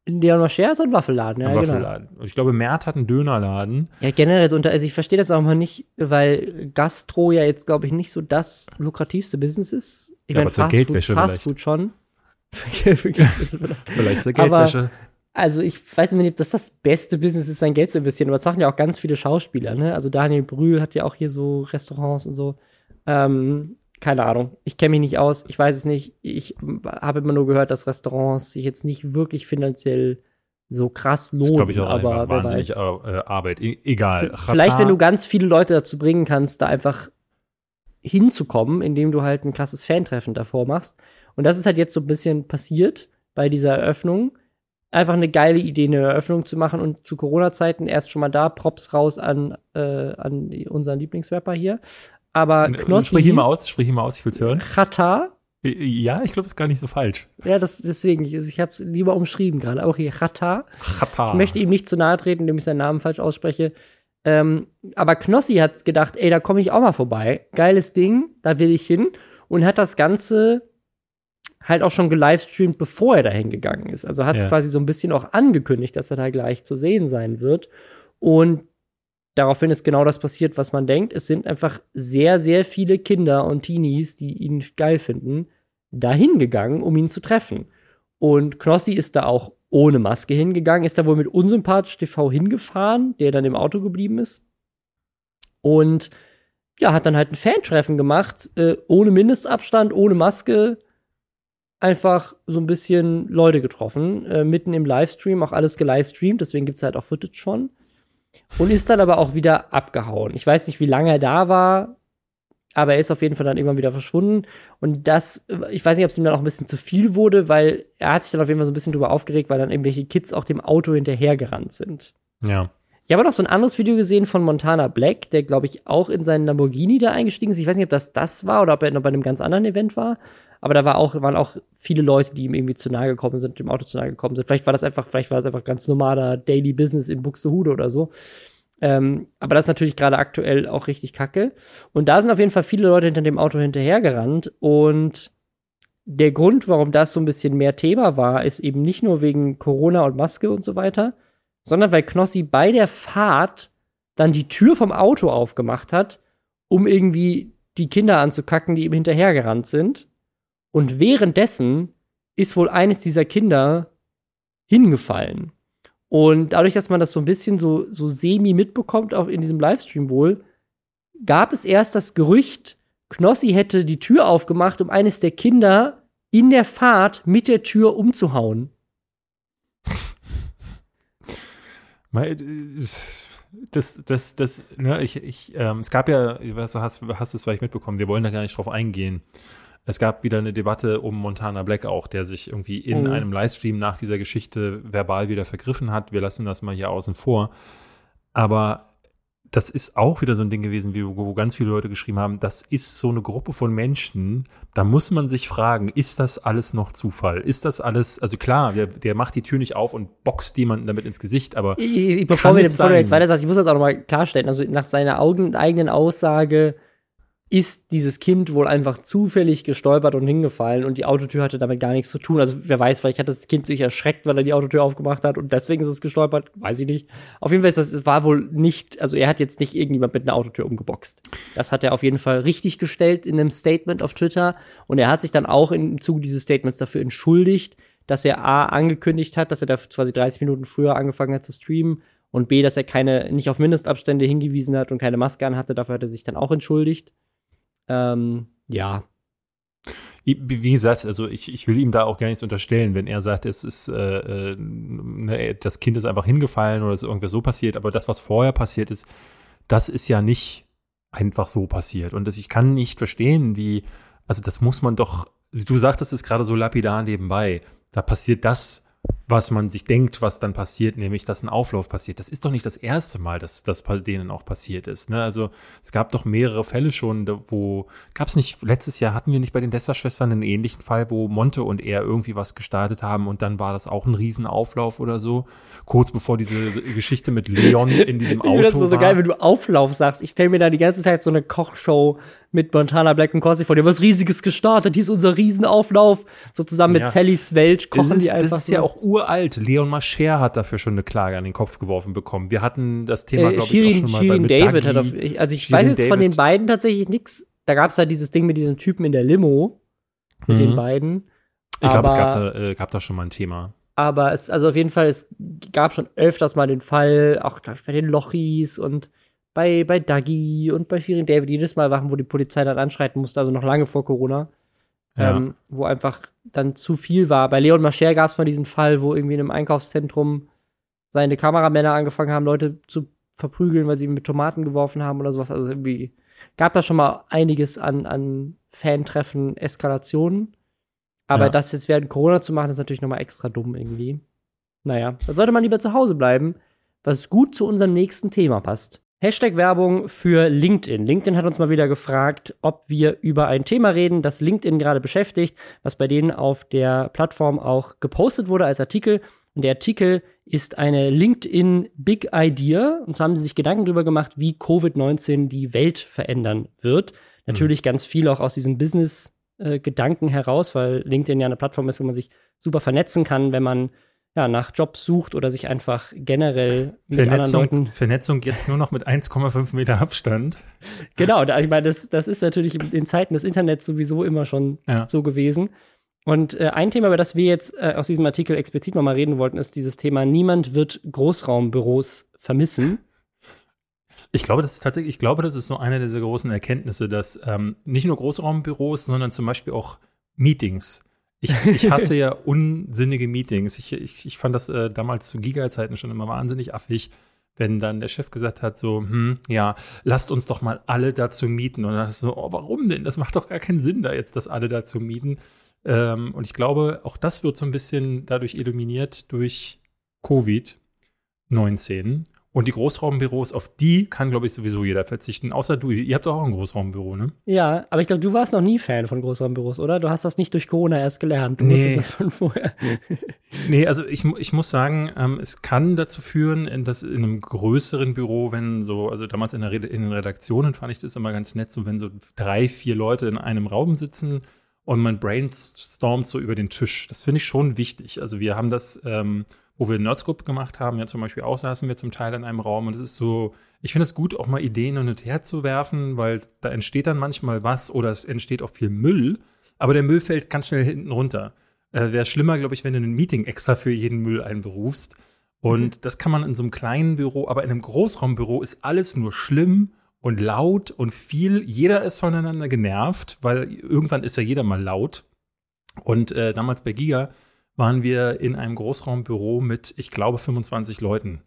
Leon Mascher hat so einen Waffelladen, ja, ein genau. Waffelladen. Und ich glaube, Mert hat einen Dönerladen. Ja, generell, so unter, also ich verstehe das auch mal nicht, weil Gastro ja jetzt, glaube ich, nicht so das lukrativste Business ist. Ich ja, meine, Fast, Geldwäsche Food, Fast Food schon. vielleicht zur Geldwäsche. Aber, also ich weiß nicht, ob das das beste Business ist, sein Geld zu investieren, aber das machen ja auch ganz viele Schauspieler, ne? Also Daniel Brühl hat ja auch hier so Restaurants und so. Ähm, keine Ahnung. Ich kenne mich nicht aus. Ich weiß es nicht. Ich habe immer nur gehört, dass Restaurants sich jetzt nicht wirklich finanziell so krass lohnen. Das glaube ich auch aber wahnsinnig äh, Arbeit. E egal. Vielleicht, wenn du ganz viele Leute dazu bringen kannst, da einfach hinzukommen, indem du halt ein krasses Fantreffen davor machst. Und das ist halt jetzt so ein bisschen passiert bei dieser Eröffnung. Einfach eine geile Idee, eine Eröffnung zu machen und zu Corona-Zeiten erst schon mal da Props raus an, äh, an unseren Lieblingsrapper hier. Aber Knossi. Sprich ihn mal aus, sprich ihn mal aus, ich will's hören. Chata. Ja, ich glaube, es ist gar nicht so falsch. Ja, das, deswegen, ich, ich habe es lieber umschrieben gerade. Auch hier Chata. Chata. Ich möchte ihm nicht zu nahe treten, indem ich seinen Namen falsch ausspreche. Ähm, aber Knossi hat gedacht, ey, da komme ich auch mal vorbei. Geiles Ding, da will ich hin. Und hat das Ganze halt auch schon gelivestreamt, bevor er dahin gegangen ist. Also hat es ja. quasi so ein bisschen auch angekündigt, dass er da gleich zu sehen sein wird. Und daraufhin ist genau das passiert, was man denkt. Es sind einfach sehr, sehr viele Kinder und Teenies, die ihn geil finden, dahin gegangen, um ihn zu treffen. Und Knossi ist da auch ohne Maske hingegangen, ist da wohl mit Unsympathisch TV hingefahren, der dann im Auto geblieben ist. Und ja, hat dann halt ein Fantreffen gemacht, äh, ohne Mindestabstand, ohne Maske. Einfach so ein bisschen Leute getroffen, äh, mitten im Livestream, auch alles gelivestreamt, deswegen gibt es halt auch Footage schon und ist dann aber auch wieder abgehauen. Ich weiß nicht, wie lange er da war, aber er ist auf jeden Fall dann irgendwann wieder verschwunden. Und das, ich weiß nicht, ob es ihm dann auch ein bisschen zu viel wurde, weil er hat sich dann auf jeden Fall so ein bisschen drüber aufgeregt, weil dann irgendwelche Kids auch dem Auto hinterhergerannt sind. Ja. Ich habe noch so ein anderes Video gesehen von Montana Black, der, glaube ich, auch in seinen Lamborghini da eingestiegen ist. Ich weiß nicht, ob das das war oder ob er noch bei einem ganz anderen Event war. Aber da war auch, waren auch viele Leute, die ihm irgendwie zu nahe gekommen sind, dem Auto zu nahe gekommen sind. Vielleicht war das einfach, vielleicht war das einfach ganz normaler Daily Business in Buxtehude oder so. Ähm, aber das ist natürlich gerade aktuell auch richtig kacke. Und da sind auf jeden Fall viele Leute hinter dem Auto hinterhergerannt. Und der Grund, warum das so ein bisschen mehr Thema war, ist eben nicht nur wegen Corona und Maske und so weiter, sondern weil Knossi bei der Fahrt dann die Tür vom Auto aufgemacht hat, um irgendwie die Kinder anzukacken, die ihm hinterhergerannt sind. Und währenddessen ist wohl eines dieser Kinder hingefallen. Und dadurch, dass man das so ein bisschen so, so semi mitbekommt, auch in diesem Livestream wohl, gab es erst das Gerücht, Knossi hätte die Tür aufgemacht, um eines der Kinder in der Fahrt mit der Tür umzuhauen. Das, das, das, ne, ich, ich, ähm, es gab ja, was hast, hast es vielleicht mitbekommen, wir wollen da gar nicht drauf eingehen. Es gab wieder eine Debatte um Montana Black auch, der sich irgendwie in mhm. einem Livestream nach dieser Geschichte verbal wieder vergriffen hat. Wir lassen das mal hier außen vor. Aber das ist auch wieder so ein Ding gewesen, wo ganz viele Leute geschrieben haben, das ist so eine Gruppe von Menschen, da muss man sich fragen, ist das alles noch Zufall? Ist das alles, also klar, der, der macht die Tür nicht auf und boxt jemanden damit ins Gesicht, aber. Ich, bevor, wir, bevor du jetzt weiter sagst, ich muss das auch nochmal klarstellen. Also nach seiner eigenen Aussage ist dieses Kind wohl einfach zufällig gestolpert und hingefallen und die Autotür hatte damit gar nichts zu tun. Also wer weiß, vielleicht hat das Kind sich erschreckt, weil er die Autotür aufgemacht hat und deswegen ist es gestolpert, weiß ich nicht. Auf jeden Fall ist das war wohl nicht, also er hat jetzt nicht irgendjemand mit einer Autotür umgeboxt. Das hat er auf jeden Fall richtig gestellt in einem Statement auf Twitter und er hat sich dann auch im Zuge dieses Statements dafür entschuldigt, dass er A angekündigt hat, dass er da quasi 30 Minuten früher angefangen hat zu streamen und B, dass er keine nicht auf Mindestabstände hingewiesen hat und keine Maske anhatte, dafür hat er sich dann auch entschuldigt. Ähm, ja. Wie gesagt, also ich, ich will ihm da auch gar nichts unterstellen, wenn er sagt, es ist, äh, äh, ne, das Kind ist einfach hingefallen oder es ist irgendwas so passiert, aber das, was vorher passiert ist, das ist ja nicht einfach so passiert. Und ich kann nicht verstehen, wie, also das muss man doch, du sagtest es gerade so lapidar nebenbei, da passiert das, was man sich denkt, was dann passiert, nämlich dass ein Auflauf passiert. Das ist doch nicht das erste Mal, dass das bei denen auch passiert ist. Ne? Also es gab doch mehrere Fälle schon, wo gab es nicht, letztes Jahr hatten wir nicht bei den Dessa-Schwestern einen ähnlichen Fall, wo Monte und er irgendwie was gestartet haben und dann war das auch ein Riesenauflauf oder so. Kurz bevor diese Geschichte mit Leon in diesem Auto. Ich finde das so geil, wenn du Auflauf sagst. Ich stelle mir da die ganze Zeit so eine Kochshow mit Montana Black und Corsi vor dir was Riesiges gestartet, hier ist unser Riesenauflauf. So zusammen mit Ja. Sallys Welt kochen ist, die einfach. das ist ja auch uralt. Leon Mascher hat dafür schon eine Klage an den Kopf geworfen bekommen. Wir hatten das Thema, äh, glaube ich, auch schon mal Shirin bei mit David Dagi. hat auf, ich, also ich Shirin weiß jetzt von den David. beiden tatsächlich nichts. Da gab es halt dieses Ding mit diesem Typen in der Limo, mit Mhm. den beiden. Ich glaube, es gab da, äh, gab da schon mal ein Thema. Aber es, also auf jeden Fall, es gab schon öfters mal den Fall, auch ich, bei den Lochis und bei, bei Dagi und bei Shirin David, jedes Mal Wachen, wo die Polizei dann anschreiten musste, also noch lange vor Corona, Ja. ähm, wo einfach dann zu viel war. Bei Leon Mascher gab es mal diesen Fall, wo irgendwie in einem Einkaufszentrum seine Kameramänner angefangen haben, Leute zu verprügeln, weil sie mit Tomaten geworfen haben oder sowas. Also irgendwie gab da schon mal einiges an, an Fantreffen, Eskalationen. Aber Ja. das jetzt während Corona zu machen, ist natürlich nochmal extra dumm irgendwie. Naja, da sollte man lieber zu Hause bleiben, was gut zu unserem nächsten Thema passt. Hashtag Werbung für LinkedIn. LinkedIn hat uns mal wieder gefragt, ob wir über ein Thema reden, das LinkedIn gerade beschäftigt, was bei denen auf der Plattform auch gepostet wurde als Artikel. Und der Artikel ist eine LinkedIn Big Idea. Und zwar haben sie sich Gedanken darüber gemacht, wie Covid-19 die Welt verändern wird. Natürlich ganz viel auch aus diesem Business-Gedanken heraus, weil LinkedIn ja eine Plattform ist, wo man sich super vernetzen kann, wenn man ja, nach Jobs sucht oder sich einfach generell mit anderen Vernetzung, Leuten Vernetzung jetzt nur noch mit 1,5 Meter Abstand. Genau, da, ich meine, das, das ist natürlich in in Zeiten des Internets sowieso immer schon Ja. so gewesen. Und äh, ein Thema, über das wir jetzt äh, aus diesem Artikel explizit nochmal reden wollten, ist dieses Thema, niemand wird Großraumbüros vermissen. Ich glaube, das ist tatsächlich, ich glaube, das ist so eine dieser großen Erkenntnisse, dass ähm, nicht nur Großraumbüros, sondern zum Beispiel auch Meetings. Ich, ich hasse ja unsinnige Meetings. Ich, ich, ich fand das äh, damals zu Giga-Zeiten schon immer wahnsinnig affig, wenn dann der Chef gesagt hat, so, hm, ja, lasst uns doch mal alle dazu mieten. Und dann ist so, oh, warum denn? Das macht doch gar keinen Sinn, da jetzt das alle dazu mieten. Ähm, und ich glaube, auch das wird so ein bisschen dadurch illuminiert durch Covid-19. Und die Großraumbüros, auf die kann, glaube ich, sowieso jeder verzichten. Außer du. Ihr habt doch auch ein Großraumbüro, ne? Ja, aber ich glaube, du warst noch nie Fan von Großraumbüros, oder? Du hast das nicht durch Corona erst gelernt. Du Nee. wusstest das schon vorher. Nee, also ich, ich muss sagen, ähm, es kann dazu führen, dass in einem größeren Büro, wenn so, also damals in, der Rede, in den Redaktionen fand ich das immer ganz nett, so wenn so drei, vier Leute in einem Raum sitzen und man brainstormt so über den Tisch. Das finde ich schon wichtig. Also wir haben das, ähm, wo wir Nerdscope gemacht haben, ja zum Beispiel auch saßen wir zum Teil in einem Raum und es ist so, ich finde es gut, auch mal Ideen hin und her zu werfen, weil da entsteht dann manchmal was oder es entsteht auch viel Müll, aber der Müll fällt ganz schnell hinten runter. Äh, Wäre schlimmer, glaube ich, wenn du ein Meeting extra für jeden Müll einberufst. Und das kann man in so einem kleinen Büro, aber in einem Großraumbüro ist alles nur schlimm und laut und viel. Jeder ist voneinander genervt, weil irgendwann ist ja jeder mal laut. Und äh, damals bei Giga waren wir in einem Großraumbüro mit, ich glaube, 25 Leuten.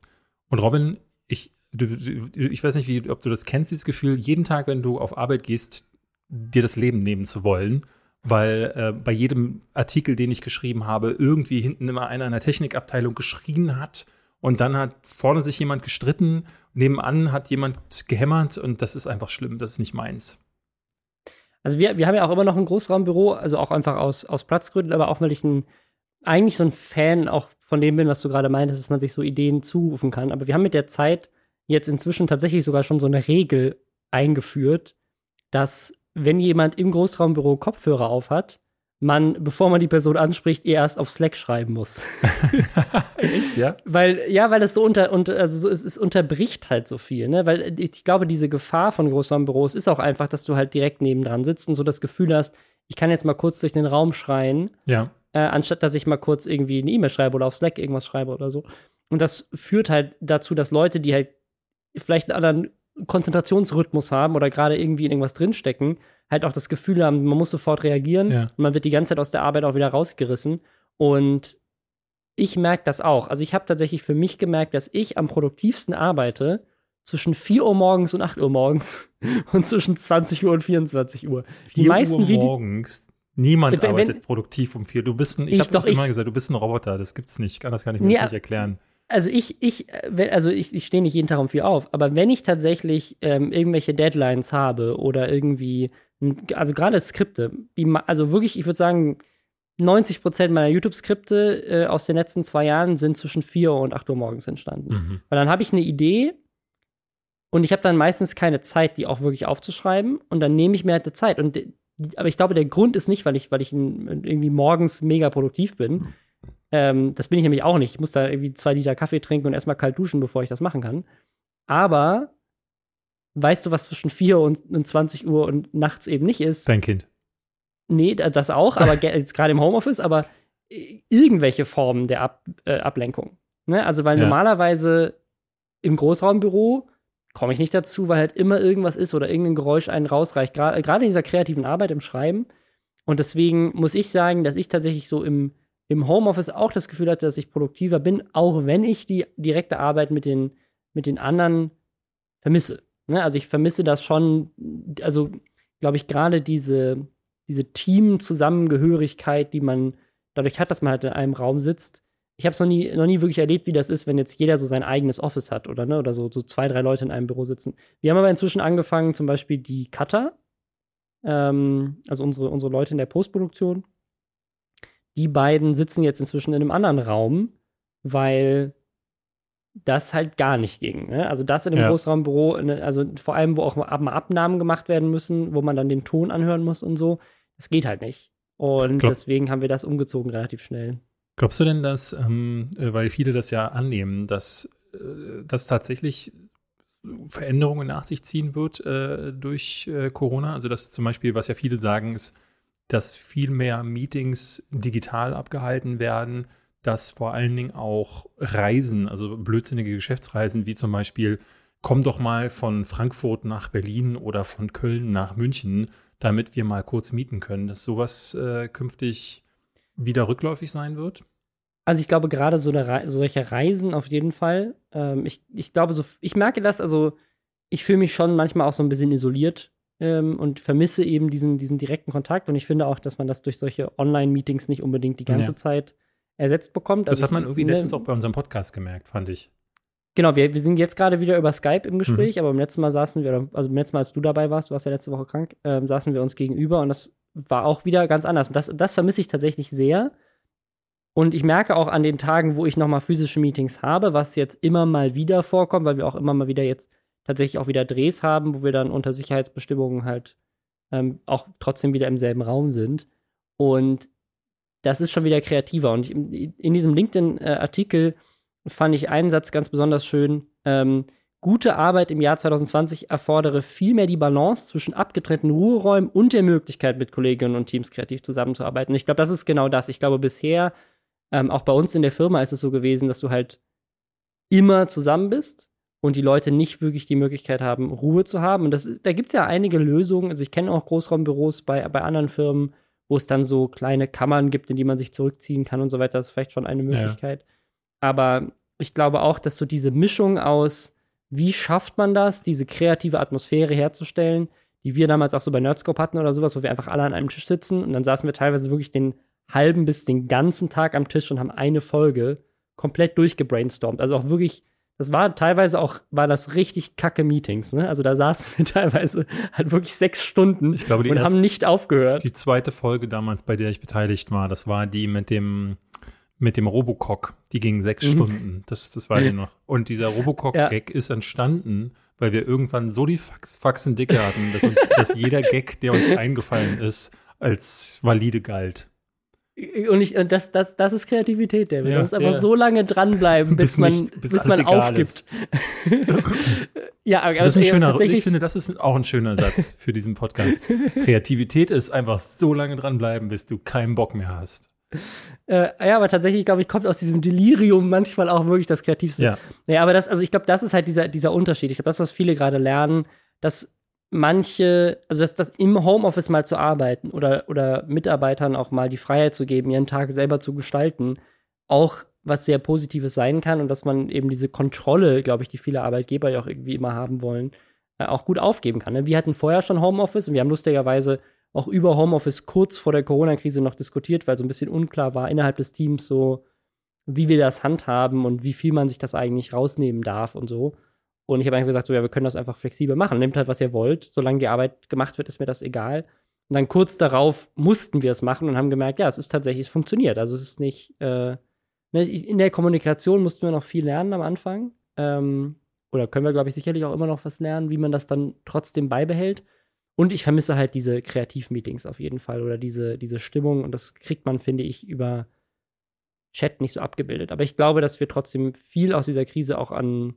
Und Robin, ich, du, du, ich weiß nicht, wie, ob du das kennst, dieses Gefühl, jeden Tag, wenn du auf Arbeit gehst, dir das Leben nehmen zu wollen. Weil äh, bei jedem Artikel, den ich geschrieben habe, irgendwie hinten immer einer in der Technikabteilung geschrien hat und dann hat vorne sich jemand gestritten, nebenan hat jemand gehämmert und das ist einfach schlimm, das ist nicht meins. Also wir, wir haben ja auch immer noch ein Großraumbüro, also auch einfach aus, aus Platzgründen, aber auch weil ich ein, eigentlich so ein Fan auch von dem bin, was du gerade meintest, dass man sich so Ideen zurufen kann. Aber wir haben mit der Zeit jetzt inzwischen tatsächlich sogar schon so eine Regel eingeführt, dass wenn jemand im Großraumbüro Kopfhörer auf hat, man, bevor man die Person anspricht, ihr erst auf Slack schreiben muss. Echt, ja? Weil, ja, weil es so unter, unter also so, es, es unterbricht halt so viel, ne? Weil ich glaube, diese Gefahr von Großraumbüros ist auch einfach, dass du halt direkt nebendran sitzt und so das Gefühl hast, ich kann jetzt mal kurz durch den Raum schreien, Ja. Äh, anstatt dass ich mal kurz irgendwie eine E-Mail schreibe oder auf Slack irgendwas schreibe oder so. Und das führt halt dazu, dass Leute, die halt vielleicht einen anderen Konzentrationsrhythmus haben oder gerade irgendwie in irgendwas drinstecken, halt auch das Gefühl haben, man muss sofort reagieren. Ja. Und man wird die ganze Zeit aus der Arbeit auch wieder rausgerissen. Und ich merke das auch. Also ich habe tatsächlich für mich gemerkt, dass ich am produktivsten arbeite zwischen 4 Uhr morgens und 8 Uhr morgens und zwischen 20 Uhr und 24 Uhr. Die 4 meisten Uhr morgens. Niemand Wenn- arbeitet wenn- produktiv um vier. Du bist ein, ich, Ich habe das immer ich- gesagt, du bist ein Roboter. Das gibt's nicht. Kann das kann ich mir Ja. nicht erklären. Also ich, ich, äh, also ich, ich stehe nicht jeden Tag um vier auf, aber wenn ich tatsächlich ähm, irgendwelche Deadlines habe oder irgendwie, also gerade Skripte, die, also wirklich, ich würde sagen, 90 Prozent meiner YouTube-Skripte äh, aus den letzten zwei Jahren sind zwischen 4 Uhr und 8 Uhr morgens entstanden. Mhm. Weil dann habe ich eine Idee Und ich habe dann meistens keine Zeit, die auch wirklich aufzuschreiben. Und dann nehme ich mir halt eine Zeit. Und aber ich glaube, der Grund ist nicht, weil ich, weil ich irgendwie morgens mega produktiv bin. Ähm, das bin ich nämlich auch nicht. Ich muss da irgendwie zwei Liter Kaffee trinken und erstmal kalt duschen, bevor ich das machen kann. Aber weißt du, was zwischen 4 und, und 20 Uhr und nachts eben nicht ist? Dein Kind. Nee, das auch, aber jetzt gerade im Homeoffice, aber äh, irgendwelche Formen der Ab, äh, Ablenkung. Ne? Also, weil ja. normalerweise im Großraumbüro komme ich nicht dazu, weil halt immer irgendwas ist oder irgendein Geräusch einen rausreicht. Gerade in dieser kreativen Arbeit im Schreiben. Und deswegen muss ich sagen, dass ich tatsächlich so im, im Homeoffice auch das Gefühl hatte, dass ich produktiver bin, auch wenn ich die direkte Arbeit mit den, mit den anderen vermisse. Ne? Also ich vermisse das schon, also glaube ich, gerade diese, diese Team-Zusammengehörigkeit, die man dadurch hat, dass man halt in einem Raum sitzt. Ich habe es noch nie, noch nie wirklich erlebt, wie das ist, wenn jetzt jeder so sein eigenes Office hat oder, ne, oder so, so zwei, drei Leute in einem Büro sitzen. Wir haben aber inzwischen angefangen, zum Beispiel die Cutter, ähm, also unsere, unsere Leute in der Postproduktion, die beiden sitzen jetzt inzwischen in einem anderen Raum, weil das halt gar nicht ging. Ne? Also das in einem ja. Großraumbüro, ne, also vor allem, wo auch mal Abnahmen gemacht werden müssen, wo man dann den Ton anhören muss und so, das geht halt nicht. Und Glaub, deswegen haben wir das umgezogen relativ schnell. Glaubst du denn, dass, ähm, äh, weil viele das ja annehmen, dass äh, das tatsächlich Veränderungen nach sich ziehen wird äh, durch äh, Corona? Also dass zum Beispiel, was ja viele sagen, ist, dass viel mehr Meetings digital abgehalten werden, dass vor allen Dingen auch Reisen, also blödsinnige Geschäftsreisen, wie zum Beispiel, komm doch mal von Frankfurt nach Berlin oder von Köln nach München, damit wir mal kurz mieten können, dass sowas äh, künftig wieder rückläufig sein wird? Also ich glaube gerade so Re solche Reisen auf jeden Fall. Ähm, ich, ich glaube so, ich merke das, also ich fühle mich schon manchmal auch so ein bisschen isoliert ähm, und vermisse eben diesen, diesen direkten Kontakt und ich finde auch, dass man das durch solche Online-Meetings nicht unbedingt die ganze ja. Zeit ersetzt bekommt. Also das hat man irgendwie letztens auch bei unserem Podcast gemerkt, fand ich. Genau, wir, wir sind jetzt gerade wieder über Skype im Gespräch, mhm. aber beim letzten Mal saßen wir, also beim letzten Mal, als du dabei warst, du warst ja letzte Woche krank, ähm, saßen wir uns gegenüber und das war auch wieder ganz anders. Und das, das vermisse ich tatsächlich sehr. Und ich merke auch an den Tagen, wo ich nochmal physische Meetings habe, was jetzt immer mal wieder vorkommt, weil wir auch immer mal wieder jetzt tatsächlich auch wieder Drehs haben, wo wir dann unter Sicherheitsbestimmungen halt ähm, auch trotzdem wieder im selben Raum sind. Und das ist schon wieder kreativer. Und in diesem LinkedIn-Artikel fand ich einen Satz ganz besonders schön. Ähm, Gute Arbeit im Jahr 2020 erfordere vielmehr die Balance zwischen abgetrennten Ruheräumen und der Möglichkeit, mit Kolleginnen und Teams kreativ zusammenzuarbeiten. Ich glaube, das ist genau das. Ich glaube, bisher, ähm, auch bei uns in der Firma ist es so gewesen, dass du halt immer zusammen bist und die Leute nicht wirklich die Möglichkeit haben, Ruhe zu haben. Und das ist, da gibt es ja einige Lösungen. Also ich kenne auch Großraumbüros bei, bei anderen Firmen, wo es dann so kleine Kammern gibt, in die man sich zurückziehen kann und so weiter. Das ist vielleicht schon eine Möglichkeit. Ja. Aber ich glaube auch, dass so diese Mischung aus, wie schafft man das, diese kreative Atmosphäre herzustellen, die wir damals auch so bei Nerdscope hatten oder sowas, wo wir einfach alle an einem Tisch sitzen und dann saßen wir teilweise wirklich den halben bis den ganzen Tag am Tisch und haben eine Folge komplett durchgebrainstormt. Also auch wirklich das war teilweise auch, war das richtig kacke Meetings, ne? Also da saßen wir teilweise halt wirklich sechs Stunden ich glaube, und erste, haben nicht aufgehört. Die zweite Folge damals, bei der ich beteiligt war, das war die mit dem, mit dem Robocock. Die ging sechs mhm. Stunden. Das, das war die noch. Und dieser Robocock-Gag ja. ist entstanden, weil wir irgendwann so die Fax Faxen dicke hatten, dass, uns, dass jeder Gag, der uns eingefallen ist, als valide galt. Und, ich, und das, das, das ist Kreativität, der ja, Man muss einfach ja. so lange dranbleiben, bis, bis man, nicht, bis, bis man aufgibt. ja, aber das ist ein schöner, ich finde, das ist auch ein schöner Satz für diesen Podcast. Kreativität ist einfach so lange dranbleiben, bis du keinen Bock mehr hast. Äh, ja, aber tatsächlich, glaube ich, kommt aus diesem Delirium manchmal auch wirklich das Kreativste. Ja, ja aber das, also ich glaube, das ist halt dieser, dieser Unterschied. Ich glaube, das, was viele gerade lernen, dass manche, also das, das im Homeoffice mal zu arbeiten oder, oder Mitarbeitern auch mal die Freiheit zu geben, ihren Tag selber zu gestalten, auch was sehr Positives sein kann und dass man eben diese Kontrolle, glaube ich, die viele Arbeitgeber ja auch irgendwie immer haben wollen, äh, auch gut aufgeben kann. Ne? Wir hatten vorher schon Homeoffice und wir haben lustigerweise auch über Homeoffice kurz vor der Corona-Krise noch diskutiert, weil so ein bisschen unklar war innerhalb des Teams so, wie wir das handhaben und wie viel man sich das eigentlich rausnehmen darf und so. Und ich habe einfach gesagt, so, ja, wir können das einfach flexibel machen. Nehmt halt, was ihr wollt. Solange die Arbeit gemacht wird, ist mir das egal. Und dann kurz darauf mussten wir es machen und haben gemerkt, ja, es ist tatsächlich, es funktioniert. Also es ist nicht, äh, ne, in der Kommunikation mussten wir noch viel lernen am Anfang. Ähm, oder können wir, glaube ich, sicherlich auch immer noch was lernen, wie man das dann trotzdem beibehält. Und ich vermisse halt diese Kreativmeetings auf jeden Fall oder diese, diese Stimmung. Und das kriegt man, finde ich, über Chat nicht so abgebildet. Aber ich glaube, dass wir trotzdem viel aus dieser Krise auch an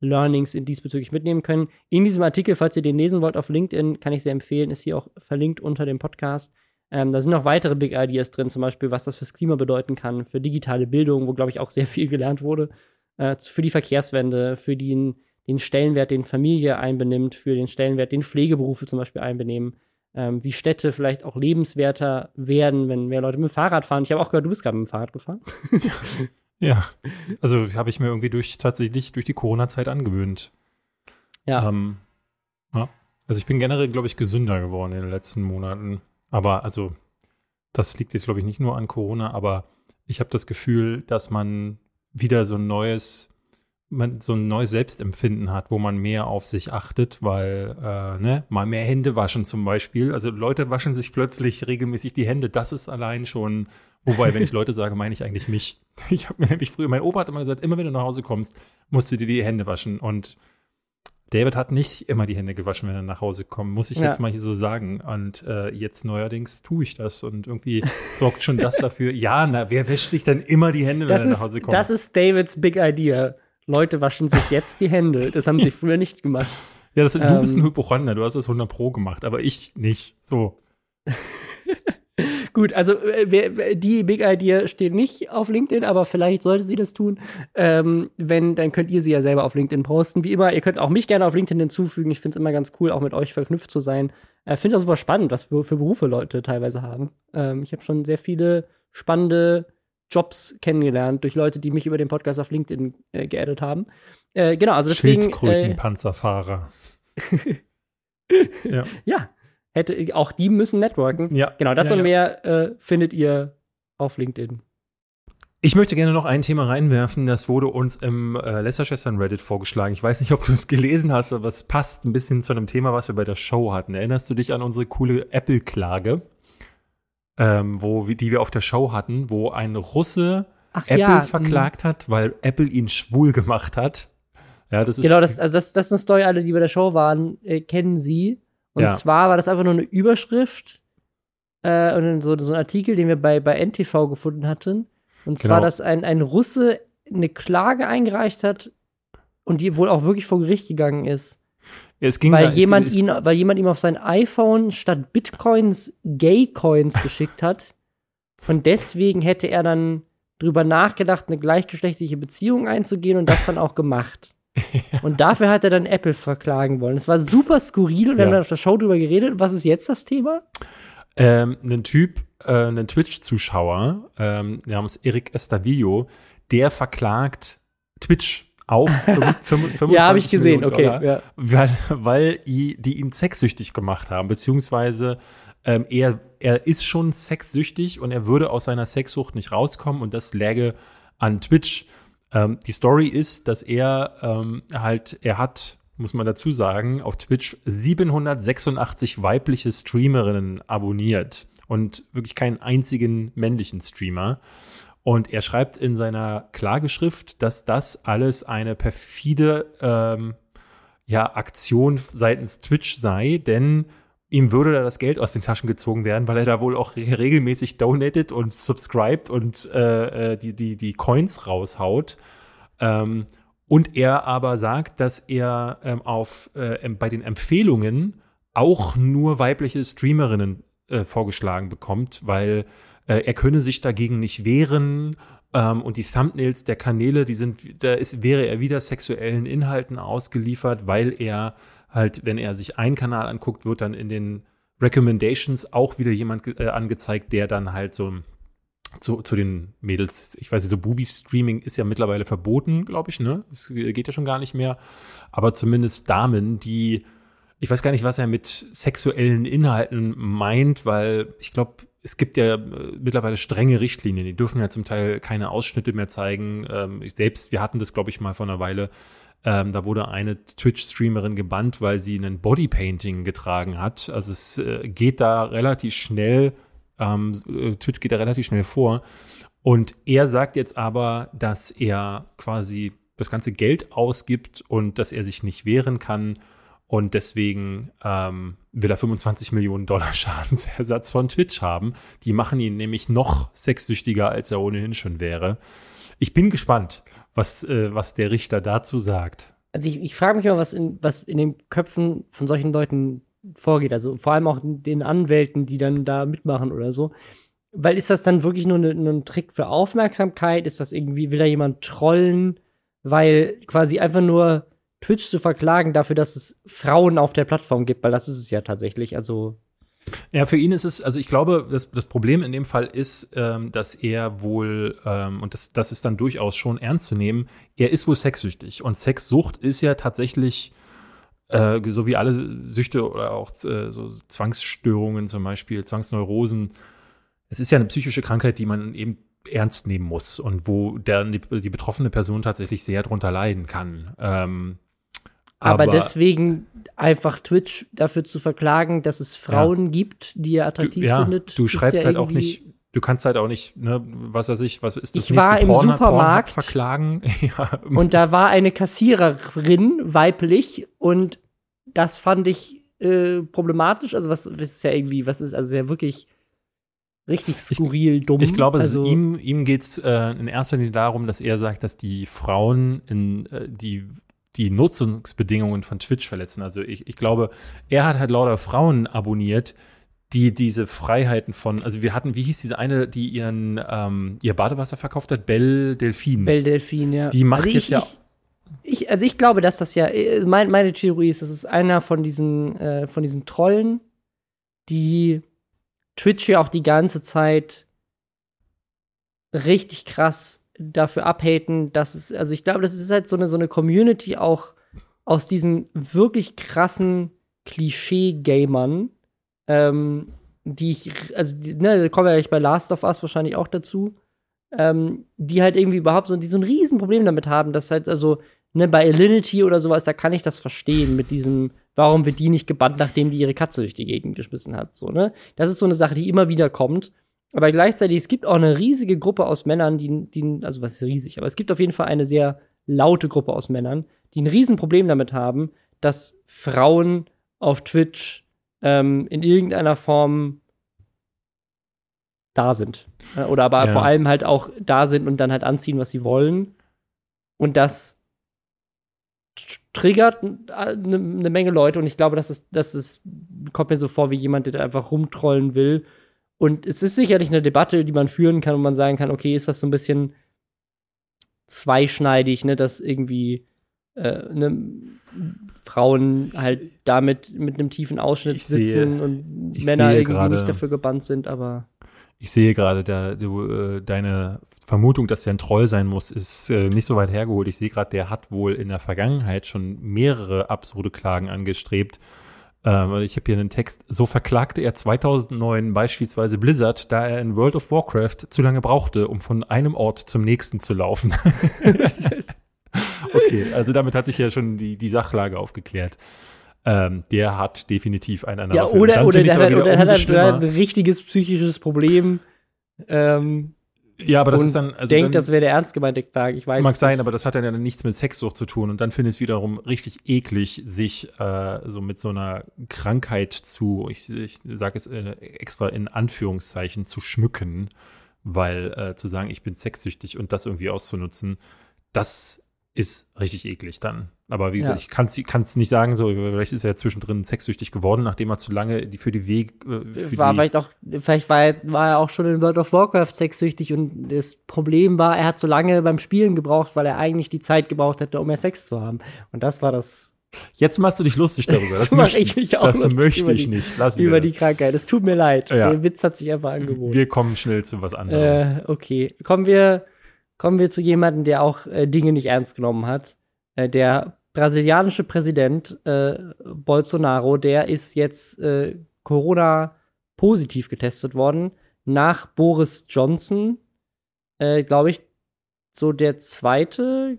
Learnings in diesbezüglich mitnehmen können. In diesem Artikel, falls ihr den lesen wollt auf LinkedIn, kann ich sehr empfehlen, ist hier auch verlinkt unter dem Podcast. Ähm, da sind noch weitere Big Ideas drin, zum Beispiel, was das fürs Klima bedeuten kann, für digitale Bildung, wo, glaube ich, auch sehr viel gelernt wurde, äh, für die Verkehrswende, für den, den Stellenwert, den Familie einbenimmt, für den Stellenwert, den Pflegeberufe zum Beispiel einbenehmen, ähm, wie Städte vielleicht auch lebenswerter werden, wenn mehr Leute mit dem Fahrrad fahren. Ich habe auch gehört, du bist gerade mit dem Fahrrad gefahren. ja, also habe ich mir irgendwie durch tatsächlich durch die Corona-Zeit angewöhnt. Ja. Ähm, ja. Also ich bin generell, glaube ich, gesünder geworden in den letzten Monaten. Aber also, das liegt jetzt, glaube ich, nicht nur an Corona, aber ich habe das Gefühl, dass man wieder so ein neues man so ein neues Selbstempfinden hat, wo man mehr auf sich achtet, weil, äh, ne, mal mehr Hände waschen zum Beispiel. Also Leute waschen sich plötzlich regelmäßig die Hände. Das ist allein schon, wobei, wenn ich Leute sage, meine ich eigentlich mich. Ich habe mir nämlich früher, mein Opa hat immer gesagt, immer wenn du nach Hause kommst, musst du dir die Hände waschen. Und David hat nicht immer die Hände gewaschen, wenn er nach Hause kommt, muss ich ja. jetzt mal hier so sagen. Und äh, jetzt neuerdings tue ich das und irgendwie sorgt schon das dafür. Ja, na, wer wäscht sich denn immer die Hände, das wenn er nach Hause kommt? Das ist Davids Big Idea. Leute waschen sich jetzt die Hände. Das haben sie früher nicht gemacht. Ja, das, du ähm, bist ein Hypochonder, du hast das 100 Pro gemacht, aber ich nicht. So. Gut, also äh, wer, die Big Idea steht nicht auf LinkedIn, aber vielleicht sollte sie das tun. Ähm, wenn, dann könnt ihr sie ja selber auf LinkedIn posten. Wie immer, ihr könnt auch mich gerne auf LinkedIn hinzufügen. Ich finde es immer ganz cool, auch mit euch verknüpft zu sein. Ich äh, finde das super spannend, was für, für Berufe Leute teilweise haben. Ähm, ich habe schon sehr viele spannende Jobs kennengelernt durch Leute, die mich über den Podcast auf LinkedIn äh, geaddet haben. Äh, genau, also deswegen. Schildkrötenpanzerfahrer. Äh, ja. ja. Hätte, auch die müssen networken. Ja. Genau, das ja, und ja. mehr äh, findet ihr auf LinkedIn. Ich möchte gerne noch ein Thema reinwerfen, das wurde uns im äh, Lästerschwestern Reddit vorgeschlagen. Ich weiß nicht, ob du es gelesen hast, aber es passt ein bisschen zu einem Thema, was wir bei der Show hatten. Erinnerst du dich an unsere coole Apple-Klage? Ähm, wo, die wir auf der Show hatten, wo ein Russe Ach, Apple ja. verklagt hat, weil Apple ihn schwul gemacht hat. Ja, das ist genau, das, also das, das ist eine Story, alle, die bei der Show waren, äh, kennen sie. Und ja. zwar war das einfach nur eine Überschrift äh, und so, so ein Artikel, den wir bei, bei NTV gefunden hatten. Und zwar, genau. dass ein, ein Russe eine Klage eingereicht hat und die wohl auch wirklich vor Gericht gegangen ist weil, da, jemand ging, ihn, weil jemand ihm auf sein iPhone statt Bitcoins Gay-Coins geschickt hat. Und deswegen hätte er dann drüber nachgedacht, eine gleichgeschlechtliche Beziehung einzugehen und das dann auch gemacht. ja. Und dafür hat er dann Apple verklagen wollen. Es war super skurril und wir haben dann auf der Show drüber geredet. Was ist jetzt das Thema? Ähm, ein Typ, äh, ein Twitch-Zuschauer ähm, namens Eric Estavillo, der verklagt Twitch auf 25 Ja, habe ich gesehen, okay. Ja. Weil, weil die, die ihn sexsüchtig gemacht haben, beziehungsweise ähm, er, er ist schon sexsüchtig und er würde aus seiner Sexsucht nicht rauskommen und das läge an Twitch. Ähm, die Story ist, dass er ähm, halt, er hat, muss man dazu sagen, auf Twitch 786 weibliche Streamerinnen abonniert und wirklich keinen einzigen männlichen Streamer. Und er schreibt in seiner Klageschrift, dass das alles eine perfide ähm, ja, Aktion seitens Twitch sei, denn ihm würde da das Geld aus den Taschen gezogen werden, weil er da wohl auch regelmäßig donated und subscribed und äh, äh, die, die, die Coins raushaut. Ähm, und er aber sagt, dass er ähm, auf, äh, bei den Empfehlungen auch nur weibliche Streamerinnen äh, vorgeschlagen bekommt, weil äh, er könne sich dagegen nicht wehren ähm, und die Thumbnails der Kanäle, die sind, da ist, wäre er wieder sexuellen Inhalten ausgeliefert, weil er halt, wenn er sich einen Kanal anguckt, wird dann in den Recommendations auch wieder jemand äh, angezeigt, der dann halt so zu, zu den Mädels, ich weiß nicht, so Booby-Streaming ist ja mittlerweile verboten, glaube ich, ne? Es geht ja schon gar nicht mehr. Aber zumindest Damen, die, ich weiß gar nicht, was er mit sexuellen Inhalten meint, weil ich glaube, es gibt ja äh, mittlerweile strenge Richtlinien. Die dürfen ja zum Teil keine Ausschnitte mehr zeigen. Ähm, ich selbst, wir hatten das, glaube ich, mal vor einer Weile. Ähm, da wurde eine Twitch-Streamerin gebannt, weil sie einen Bodypainting getragen hat. Also es äh, geht da relativ schnell, ähm, äh, Twitch geht da relativ schnell vor. Und er sagt jetzt aber, dass er quasi das ganze Geld ausgibt und dass er sich nicht wehren kann. Und deswegen ähm, will er 25 Millionen Dollar Schadensersatz von Twitch haben. Die machen ihn nämlich noch sexsüchtiger, als er ohnehin schon wäre. Ich bin gespannt, was, äh, was der Richter dazu sagt. Also ich, ich frage mich mal, was in, was in den Köpfen von solchen Leuten vorgeht. Also vor allem auch den Anwälten, die dann da mitmachen oder so. Weil ist das dann wirklich nur ne, ein Trick für Aufmerksamkeit? Ist das irgendwie, will da jemand trollen? Weil quasi einfach nur Twitch zu verklagen dafür, dass es Frauen auf der Plattform gibt, weil das ist es ja tatsächlich. Also ja, für ihn ist es, also ich glaube, das, das Problem in dem Fall ist, ähm, dass er wohl, ähm, und das, das ist dann durchaus schon ernst zu nehmen, er ist wohl sexsüchtig. Und Sexsucht ist ja tatsächlich, äh, so wie alle Süchte oder auch äh, so Zwangsstörungen zum Beispiel, Zwangsneurosen, es ist ja eine psychische Krankheit, die man eben ernst nehmen muss und wo der, die, die betroffene Person tatsächlich sehr drunter leiden kann. Ähm, aber, aber, deswegen einfach Twitch dafür zu verklagen, dass es Frauen ja. gibt, die er attraktiv du, ja, findet. Du schreibst ja halt auch nicht, du kannst halt auch nicht, ne, was weiß ich, was ist das ich nächste war im Porn, Supermarkt verklagen. ja. Und da war eine Kassiererin weiblich und das fand ich äh, problematisch. Also was, was ist ja irgendwie, was ist also ja wirklich richtig skurril, ich, dumm. Ich glaube, also, ihm, ihm geht es äh, in erster Linie darum, dass er sagt, dass die Frauen in äh, die die Nutzungsbedingungen von Twitch verletzen. Also ich, ich glaube, er hat halt lauter Frauen abonniert, die diese Freiheiten von, also wir hatten, wie hieß diese eine, die ihren ähm, ihr Badewasser verkauft hat, Belle Delphine. Belle Delphine, ja. Die macht also jetzt ich, ja. Ich, also ich glaube, dass das ja, äh, mein, meine Theorie ist, das ist einer von diesen, äh, von diesen Trollen, die Twitch ja auch die ganze Zeit richtig krass dafür abhaten, dass es, also ich glaube, das ist halt so eine, so eine Community auch aus diesen wirklich krassen Klischee-Gamern, ähm, die ich, also, ne, da kommen wir ja bei Last of Us wahrscheinlich auch dazu, ähm, die halt irgendwie überhaupt so, die so ein Riesenproblem damit haben, dass halt, also, ne, bei Alinity oder sowas, da kann ich das verstehen mit diesem, warum wird die nicht gebannt, nachdem die ihre Katze durch die Gegend geschmissen hat, so, ne? Das ist so eine Sache, die immer wieder kommt. Aber gleichzeitig, es gibt auch eine riesige Gruppe aus Männern, die, die also was ist riesig, aber es gibt auf jeden Fall eine sehr laute Gruppe aus Männern, die ein Riesenproblem damit haben, dass Frauen auf Twitch ähm, in irgendeiner Form da sind. Äh, oder aber ja. vor allem halt auch da sind und dann halt anziehen, was sie wollen. Und das triggert eine ne Menge Leute und ich glaube, das ist, das ist, kommt mir so vor wie jemand, der einfach rumtrollen will. Und es ist sicherlich eine Debatte, die man führen kann und man sagen kann, okay, ist das so ein bisschen zweischneidig, ne, dass irgendwie äh, ne, Frauen halt damit mit einem tiefen Ausschnitt sitzen sehe, und Männer irgendwie grade, nicht dafür gebannt sind, aber ich sehe gerade, da, du, äh, deine Vermutung, dass der ein Troll sein muss, ist äh, nicht so weit hergeholt. Ich sehe gerade, der hat wohl in der Vergangenheit schon mehrere absurde Klagen angestrebt. Ähm, ich habe hier einen Text. So verklagte er 2009 beispielsweise Blizzard, da er in World of Warcraft zu lange brauchte, um von einem Ort zum nächsten zu laufen. okay, also damit hat sich ja schon die, die Sachlage aufgeklärt. Ähm, der hat definitiv einen anderen. Ja, oder, oder der, hat, oder hat ein richtiges psychisches Problem. Ähm, ja, aber das ist dann. Also denkt, das wäre der ernst gemeinte Klage. Ich weiß. Mag sein, aber das hat dann ja nichts mit Sexsucht zu tun. Und dann finde ich es wiederum richtig eklig, sich äh, so mit so einer Krankheit zu, ich, ich sage es äh, extra in Anführungszeichen, zu schmücken, weil äh, zu sagen, ich bin sexsüchtig und das irgendwie auszunutzen, das ist richtig eklig dann. Aber wie gesagt, ja. ich kann es nicht sagen, so, vielleicht ist er zwischendrin sexsüchtig geworden, nachdem er zu lange die, für die Weg. Äh, war die vielleicht auch, vielleicht war er, war er auch schon in World of Warcraft sexsüchtig und das Problem war, er hat so lange beim Spielen gebraucht, weil er eigentlich die Zeit gebraucht hätte, um mehr Sex zu haben. Und das war das. Jetzt machst du dich lustig darüber. Das, das möchte ich mich auch Das möchte ich die, nicht. Lass über die Krankheit. Es tut mir leid. Ja. Der Witz hat sich einfach angeboten. Wir kommen schnell zu was anderem. Äh, okay. Kommen wir kommen wir zu jemandem, der auch äh, Dinge nicht ernst genommen hat. Äh, der brasilianische Präsident äh, Bolsonaro, der ist jetzt äh, Corona positiv getestet worden. Nach Boris Johnson, äh, glaube ich, so der zweite.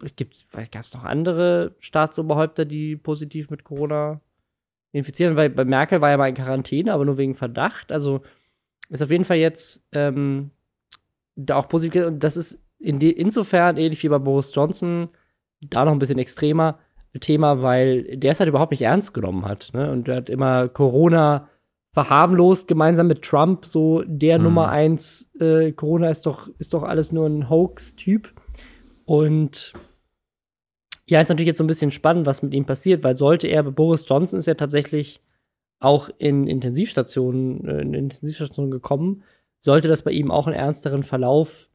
Gab es noch andere Staatsoberhäupter, die positiv mit Corona infizieren? Weil bei Merkel war ja mal in Quarantäne, aber nur wegen Verdacht. Also ist auf jeden Fall jetzt ähm, da auch positiv. Und das ist in insofern, ähnlich wie bei Boris Johnson, da noch ein bisschen extremer Thema, weil der es halt überhaupt nicht ernst genommen hat. Ne? Und der hat immer Corona verharmlost, gemeinsam mit Trump, so der mhm. Nummer eins, äh, Corona ist doch, ist doch alles nur ein Hoax-Typ. Und ja, ist natürlich jetzt so ein bisschen spannend, was mit ihm passiert, weil sollte er, Boris Johnson ist ja tatsächlich auch in Intensivstationen, äh, in Intensivstationen gekommen, sollte das bei ihm auch einen ernsteren Verlauf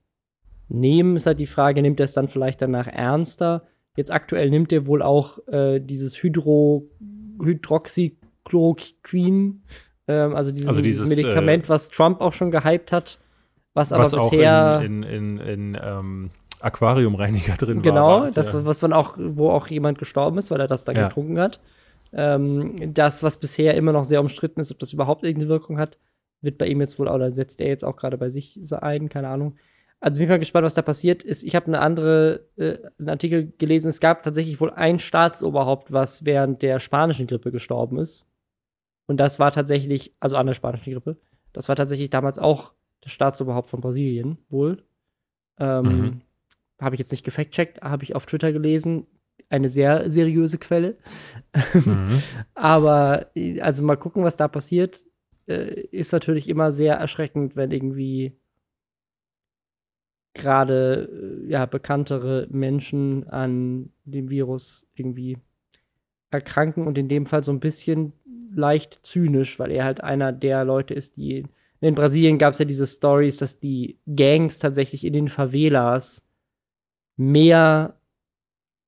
nehmen, ist halt die Frage, nimmt er es dann vielleicht danach ernster? Jetzt aktuell nimmt er wohl auch äh, dieses Hydro, Hydroxychloroquin, ähm, also, dieses, also, dieses, Medikament, äh, was Trump auch schon gehypt hat, was, was aber bisher in, in, in, in ähm, Aquariumreiniger drin genau, war. Genau, das, ja. was man auch, wo auch jemand gestorben ist, weil er das da ja. getrunken hat. Ähm, das, was bisher immer noch sehr umstritten ist, ob das überhaupt irgendeine Wirkung hat, wird bei ihm jetzt wohl, oder setzt er jetzt auch gerade bei sich ein, keine Ahnung. Also bin ich mal gespannt, was da passiert ist. Ich habe eine andere, äh, einen Artikel gelesen. Es gab tatsächlich wohl ein Staatsoberhaupt, was während der spanischen Grippe gestorben ist. Und das war tatsächlich, also an der spanischen Grippe, das war tatsächlich damals auch das Staatsoberhaupt von Brasilien, wohl. Ähm, mhm. Habe ich jetzt nicht gefact-checkt, habe ich auf Twitter gelesen. Eine sehr seriöse Quelle. Mhm. Aber, also mal gucken, was da passiert. Äh, ist natürlich immer sehr erschreckend, wenn irgendwie gerade äh, ja, bekanntere Menschen an dem Virus irgendwie erkranken und in dem Fall so ein bisschen leicht zynisch, weil er halt einer der Leute ist, die in Brasilien gab es ja diese Stories, dass die Gangs tatsächlich in den Favelas mehr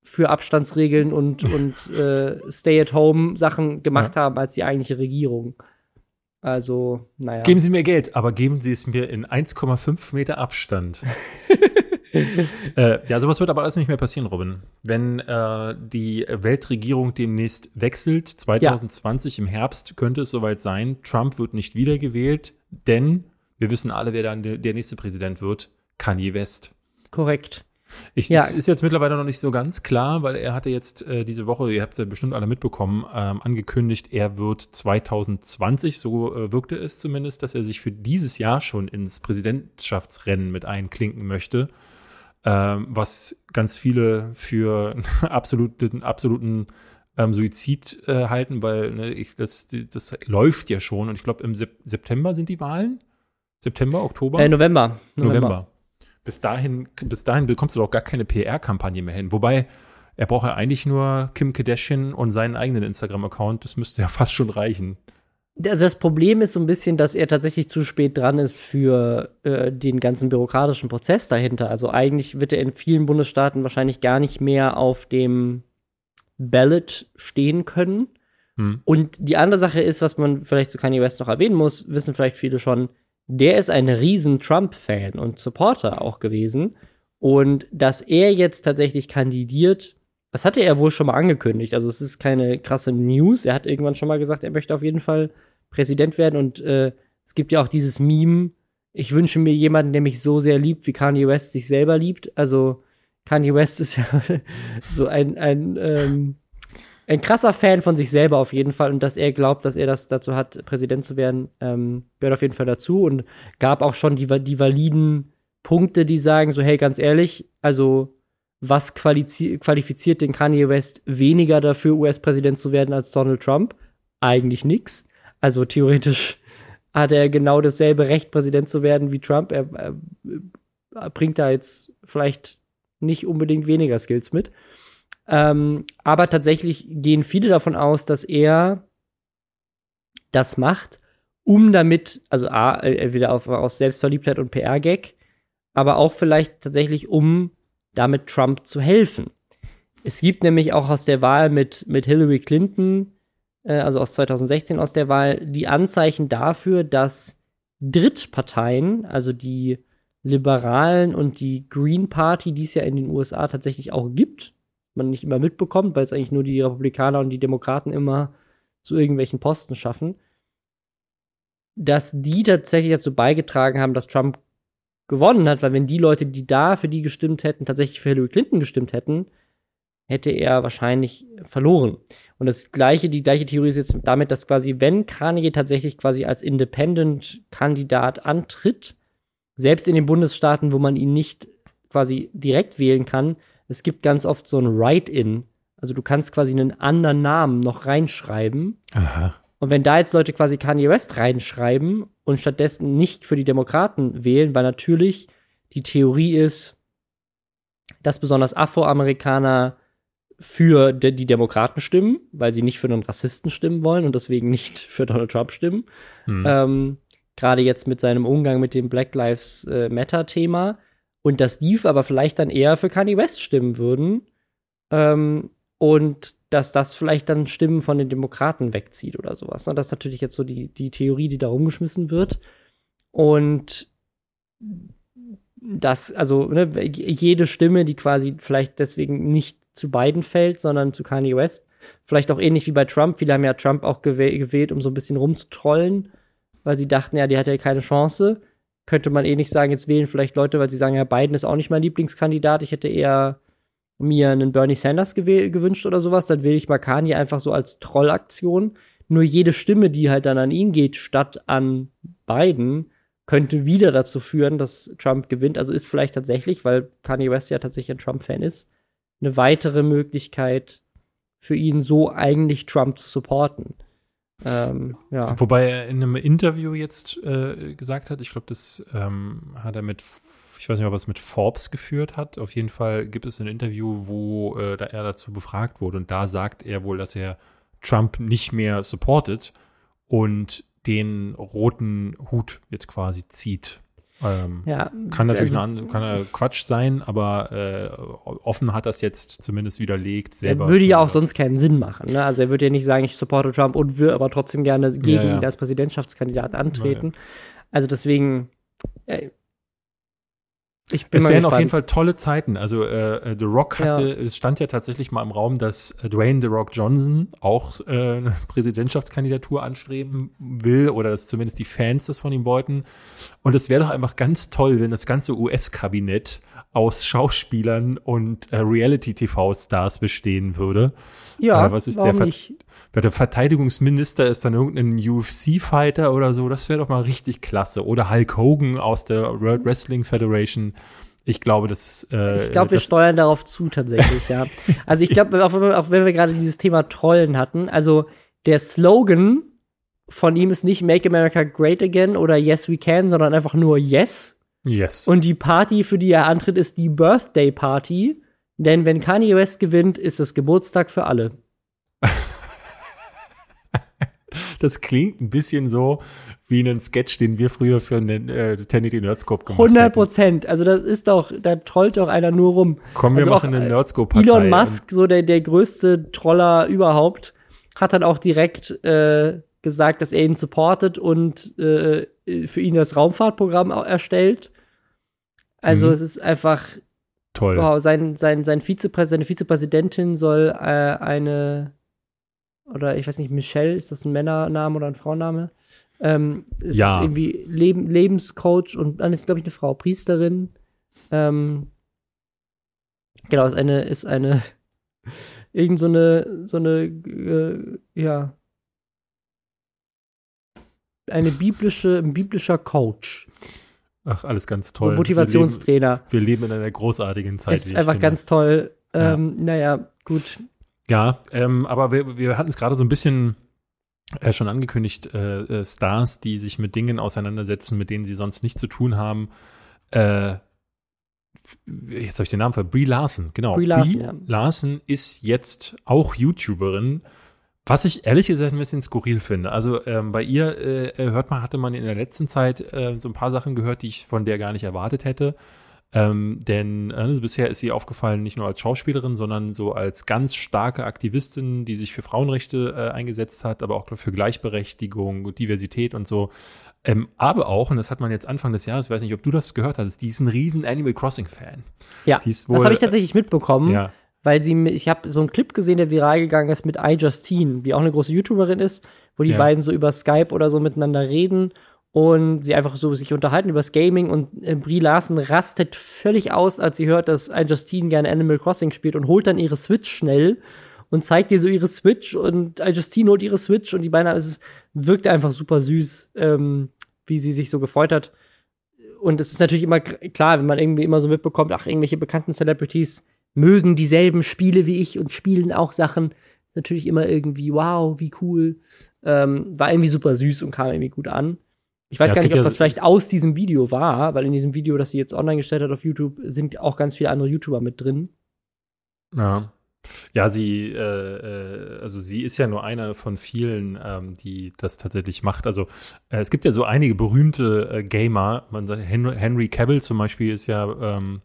für Abstandsregeln und, und äh, Stay-at-Home-Sachen gemacht ja. haben als die eigentliche Regierung. Also, naja. Geben Sie mir Geld, aber geben Sie es mir in 1,5 Meter Abstand. äh, ja, sowas wird aber alles nicht mehr passieren, Robin. Wenn äh, die Weltregierung demnächst wechselt, 2020 ja. im Herbst könnte es soweit sein, Trump wird nicht wiedergewählt, denn wir wissen alle, wer dann der, der nächste Präsident wird, Kanye West. Korrekt. Ich, ja. ist jetzt mittlerweile noch nicht so ganz klar, weil er hatte jetzt äh, diese Woche, ihr habt es ja bestimmt alle mitbekommen, ähm, angekündigt, er wird 2020, so äh, wirkte es zumindest, dass er sich für dieses Jahr schon ins Präsidentschaftsrennen mit einklinken möchte, ähm, was ganz viele für absoluten, absoluten ähm, Suizid äh, halten, weil ne, ich, das, das läuft ja schon und ich glaube im September sind die Wahlen. September, Oktober? Äh, November. November. November bis dahin, bis dahin bekommst du doch gar keine PR-Kampagne mehr hin. Wobei, er braucht ja eigentlich nur Kim Kardashian und seinen eigenen Instagram-Account. Das müsste ja fast schon reichen. Also das Problem ist so ein bisschen, dass er tatsächlich zu spät dran ist für äh, den ganzen bürokratischen Prozess dahinter. Also eigentlich wird er in vielen Bundesstaaten wahrscheinlich gar nicht mehr auf dem Ballot stehen können. Hm. Und die andere Sache ist, was man vielleicht zu Kanye West noch erwähnen muss, wissen vielleicht viele schon, der ist ein riesen Trump-Fan und Supporter auch gewesen. Und dass er jetzt tatsächlich kandidiert, das hatte er wohl schon mal angekündigt. Also es ist keine krasse News. Er hat irgendwann schon mal gesagt, er möchte auf jeden Fall Präsident werden. Und äh, es gibt ja auch dieses Meme, ich wünsche mir jemanden, der mich so sehr liebt, wie Kanye West sich selber liebt. Also Kanye West ist ja so ein, ein ähm, ein krasser Fan von sich selber auf jeden Fall und dass er glaubt, dass er das dazu hat, Präsident zu werden, ähm, gehört auf jeden Fall dazu und gab auch schon die, die validen Punkte, die sagen so, hey, ganz ehrlich, also was qualifiziert den Kanye West weniger dafür, US-Präsident zu werden als Donald Trump? Eigentlich nix. Also theoretisch hat er genau dasselbe Recht, Präsident zu werden wie Trump. Er, er, er bringt da jetzt vielleicht nicht unbedingt weniger Skills mit. Ähm, aber tatsächlich gehen viele davon aus, dass er das macht, um damit, also A, äh, wieder auf, aus Selbstverliebtheit und PR-Gag, aber auch vielleicht tatsächlich, um damit Trump zu helfen. Es gibt nämlich auch aus der Wahl mit, mit Hillary Clinton, äh, also aus 2016 aus der Wahl, die Anzeichen dafür, dass Drittparteien, also die Liberalen und die Green Party, die es ja in den USA tatsächlich auch gibt, man nicht immer mitbekommt, weil es eigentlich nur die Republikaner und die Demokraten immer zu irgendwelchen Posten schaffen, dass die tatsächlich dazu beigetragen haben, dass Trump gewonnen hat, weil wenn die Leute, die da für die gestimmt hätten, tatsächlich für Hillary Clinton gestimmt hätten, hätte er wahrscheinlich verloren. Und das gleiche, die gleiche Theorie ist jetzt damit, dass quasi, wenn Kanye tatsächlich quasi als Independent-Kandidat antritt, selbst in den Bundesstaaten, wo man ihn nicht quasi direkt wählen kann, es gibt ganz oft so ein Write-In. Also du kannst quasi einen anderen Namen noch reinschreiben. Aha. Und wenn da jetzt Leute quasi Kanye West reinschreiben und stattdessen nicht für die Demokraten wählen, weil natürlich die Theorie ist, dass besonders Afroamerikaner für de die Demokraten stimmen, weil sie nicht für einen Rassisten stimmen wollen und deswegen nicht für Donald Trump stimmen. Hm. Ähm, Gerade jetzt mit seinem Umgang mit dem Black Lives äh, Matter-Thema. Und dass die aber vielleicht dann eher für Kanye West stimmen würden. Ähm, und dass das vielleicht dann Stimmen von den Demokraten wegzieht oder sowas. Ne? Das ist natürlich jetzt so die, die Theorie, die da rumgeschmissen wird. Und das, also ne, jede Stimme, die quasi vielleicht deswegen nicht zu beiden fällt, sondern zu Kanye West, vielleicht auch ähnlich wie bei Trump. Viele haben ja Trump auch gewäh gewählt, um so ein bisschen rumzutrollen, weil sie dachten, ja, die hat ja keine Chance. Könnte man eh nicht sagen, jetzt wählen vielleicht Leute, weil sie sagen, ja, Biden ist auch nicht mein Lieblingskandidat. Ich hätte eher mir einen Bernie Sanders gewünscht oder sowas. Dann wähle ich mal Kanye einfach so als Trollaktion. Nur jede Stimme, die halt dann an ihn geht, statt an Biden, könnte wieder dazu führen, dass Trump gewinnt. Also ist vielleicht tatsächlich, weil Kanye West ja tatsächlich ein Trump-Fan ist, eine weitere Möglichkeit für ihn, so eigentlich Trump zu supporten. Ähm, ja. Wobei er in einem Interview jetzt äh, gesagt hat, ich glaube, das ähm, hat er mit, ich weiß nicht, ob er es mit Forbes geführt hat. Auf jeden Fall gibt es ein Interview, wo äh, da er dazu befragt wurde und da sagt er wohl, dass er Trump nicht mehr supportet und den roten Hut jetzt quasi zieht. Ähm, ja, kann natürlich also, eine, kann ja Quatsch sein, aber äh, offen hat das jetzt zumindest widerlegt selber. Würde ja auch sonst keinen Sinn machen. Ne? Also er würde ja nicht sagen, ich supporte Trump und will aber trotzdem gerne gegen Ja, ja. ihn als Präsidentschaftskandidat antreten. Also deswegen, äh, ich bin Es wären gespannt. auf jeden Fall tolle Zeiten. Also äh, äh, The Rock hatte, Ja. es stand ja tatsächlich mal im Raum, dass Dwayne The Rock Johnson auch äh, eine Präsidentschaftskandidatur anstreben will oder dass zumindest die Fans das von ihm wollten. Und es wäre doch einfach ganz toll, wenn das ganze US-Kabinett aus Schauspielern und äh, Reality-TV-Stars bestehen würde. Ja, was ist der Ver- nicht? Der Verteidigungsminister ist dann irgendein UFC-Fighter oder so. Das wäre doch mal richtig klasse. Oder Hulk Hogan aus der World Wrestling Federation. Ich glaube, das. Äh, Ich glaube, wir das, steuern darauf zu tatsächlich, ja. Also ich glaube, auch, wenn wir- auch wenn wir gerade dieses Thema Trollen hatten, also der Slogan von ihm ist nicht Make America Great Again oder Yes We Can, sondern einfach nur Yes. Yes. Und die Party, für die er antritt, ist die Birthday Party. Denn wenn Kanye West gewinnt, ist es Geburtstag für alle. Das klingt ein bisschen so wie ein Sketch, den wir früher für einen äh, Tennity Nerdscope gemacht 100 hätten. Prozent. Also das ist doch, da trollt doch einer nur rum. Komm, wir Also machen auch, eine äh, Nerdscope-Partei. Elon Musk, so der, der größte Troller überhaupt, hat dann auch direkt äh, gesagt, dass er ihn supportet und äh, für ihn das Raumfahrtprogramm au- erstellt. Also Mhm. es ist einfach, Toll. wow, sein, sein, sein Vizepräs seine Vizepräsidentin soll äh, eine, oder ich weiß nicht, Michelle, ist das ein Männername oder ein Frauenname? Ähm, ist Ja. irgendwie Leben, Lebenscoach und dann ist, glaube ich, eine Frau, Priesterin. Ähm, genau, ist eine, ist eine, irgend so eine, so eine, äh, ja, eine biblische, ein biblischer Coach, Ach, alles ganz so toll. ein Motivationstrainer. Wir leben, wir leben in einer großartigen Zeit. ist wie ich einfach finde. ganz toll. Ähm, Naja, gut. Ja, ähm, aber wir, wir hatten es gerade so ein bisschen äh, schon angekündigt, äh, äh, Stars, die sich mit Dingen auseinandersetzen, mit denen sie sonst nichts zu tun haben. Äh, jetzt habe ich den Namen ver Brie Larson, genau. Brie Larson, ja. Larson ist jetzt auch YouTuberin, was ich ehrlich gesagt ein bisschen skurril finde. Also ähm, bei ihr äh, äh, hört man, hatte man in der letzten Zeit so ein paar Sachen gehört, die ich von der gar nicht erwartet hätte. Ähm, denn äh, bisher ist sie aufgefallen nicht nur als Schauspielerin, sondern so als ganz starke Aktivistin, die sich für Frauenrechte äh, eingesetzt hat, aber auch für Gleichberechtigung, Diversität und so. Ähm, aber auch, und das hat man jetzt Anfang des Jahres, ich weiß nicht, ob du das gehört hattest, die ist ein riesen Animal Crossing-Fan. Ja, ist das wohl- habe ich tatsächlich mitbekommen. Ja, weil sie, ich habe so einen Clip gesehen, der viral gegangen ist mit iJustine, die auch eine große YouTuberin ist, wo die Ja. beiden so über Skype oder so miteinander reden und sie einfach so sich unterhalten über das Gaming und äh, Brie Larson rastet völlig aus, als sie hört, dass iJustine gerne Animal Crossing spielt und holt dann ihre Switch schnell und zeigt ihr so ihre Switch und iJustine holt ihre Switch und die beiden, es wirkte einfach super süß, ähm, wie sie sich so gefreut hat und es ist natürlich immer klar, wenn man irgendwie immer so mitbekommt, ach, irgendwelche bekannten Celebrities mögen dieselben Spiele wie ich und spielen auch Sachen. Natürlich immer irgendwie, wow, wie cool. Ähm, war irgendwie super süß und kam irgendwie gut an. Ich weiß ja, gar nicht, ob das vielleicht aus diesem Video war, weil in diesem Video, das sie jetzt online gestellt hat auf YouTube, sind auch ganz viele andere YouTuber mit drin. Ja. Ja, sie, äh, äh, also sie ist ja nur einer von vielen, ähm, die das tatsächlich macht. Also äh, es gibt ja so einige berühmte äh, Gamer. Man sagt, Henry, Henry Cavill zum Beispiel ist ja ähm,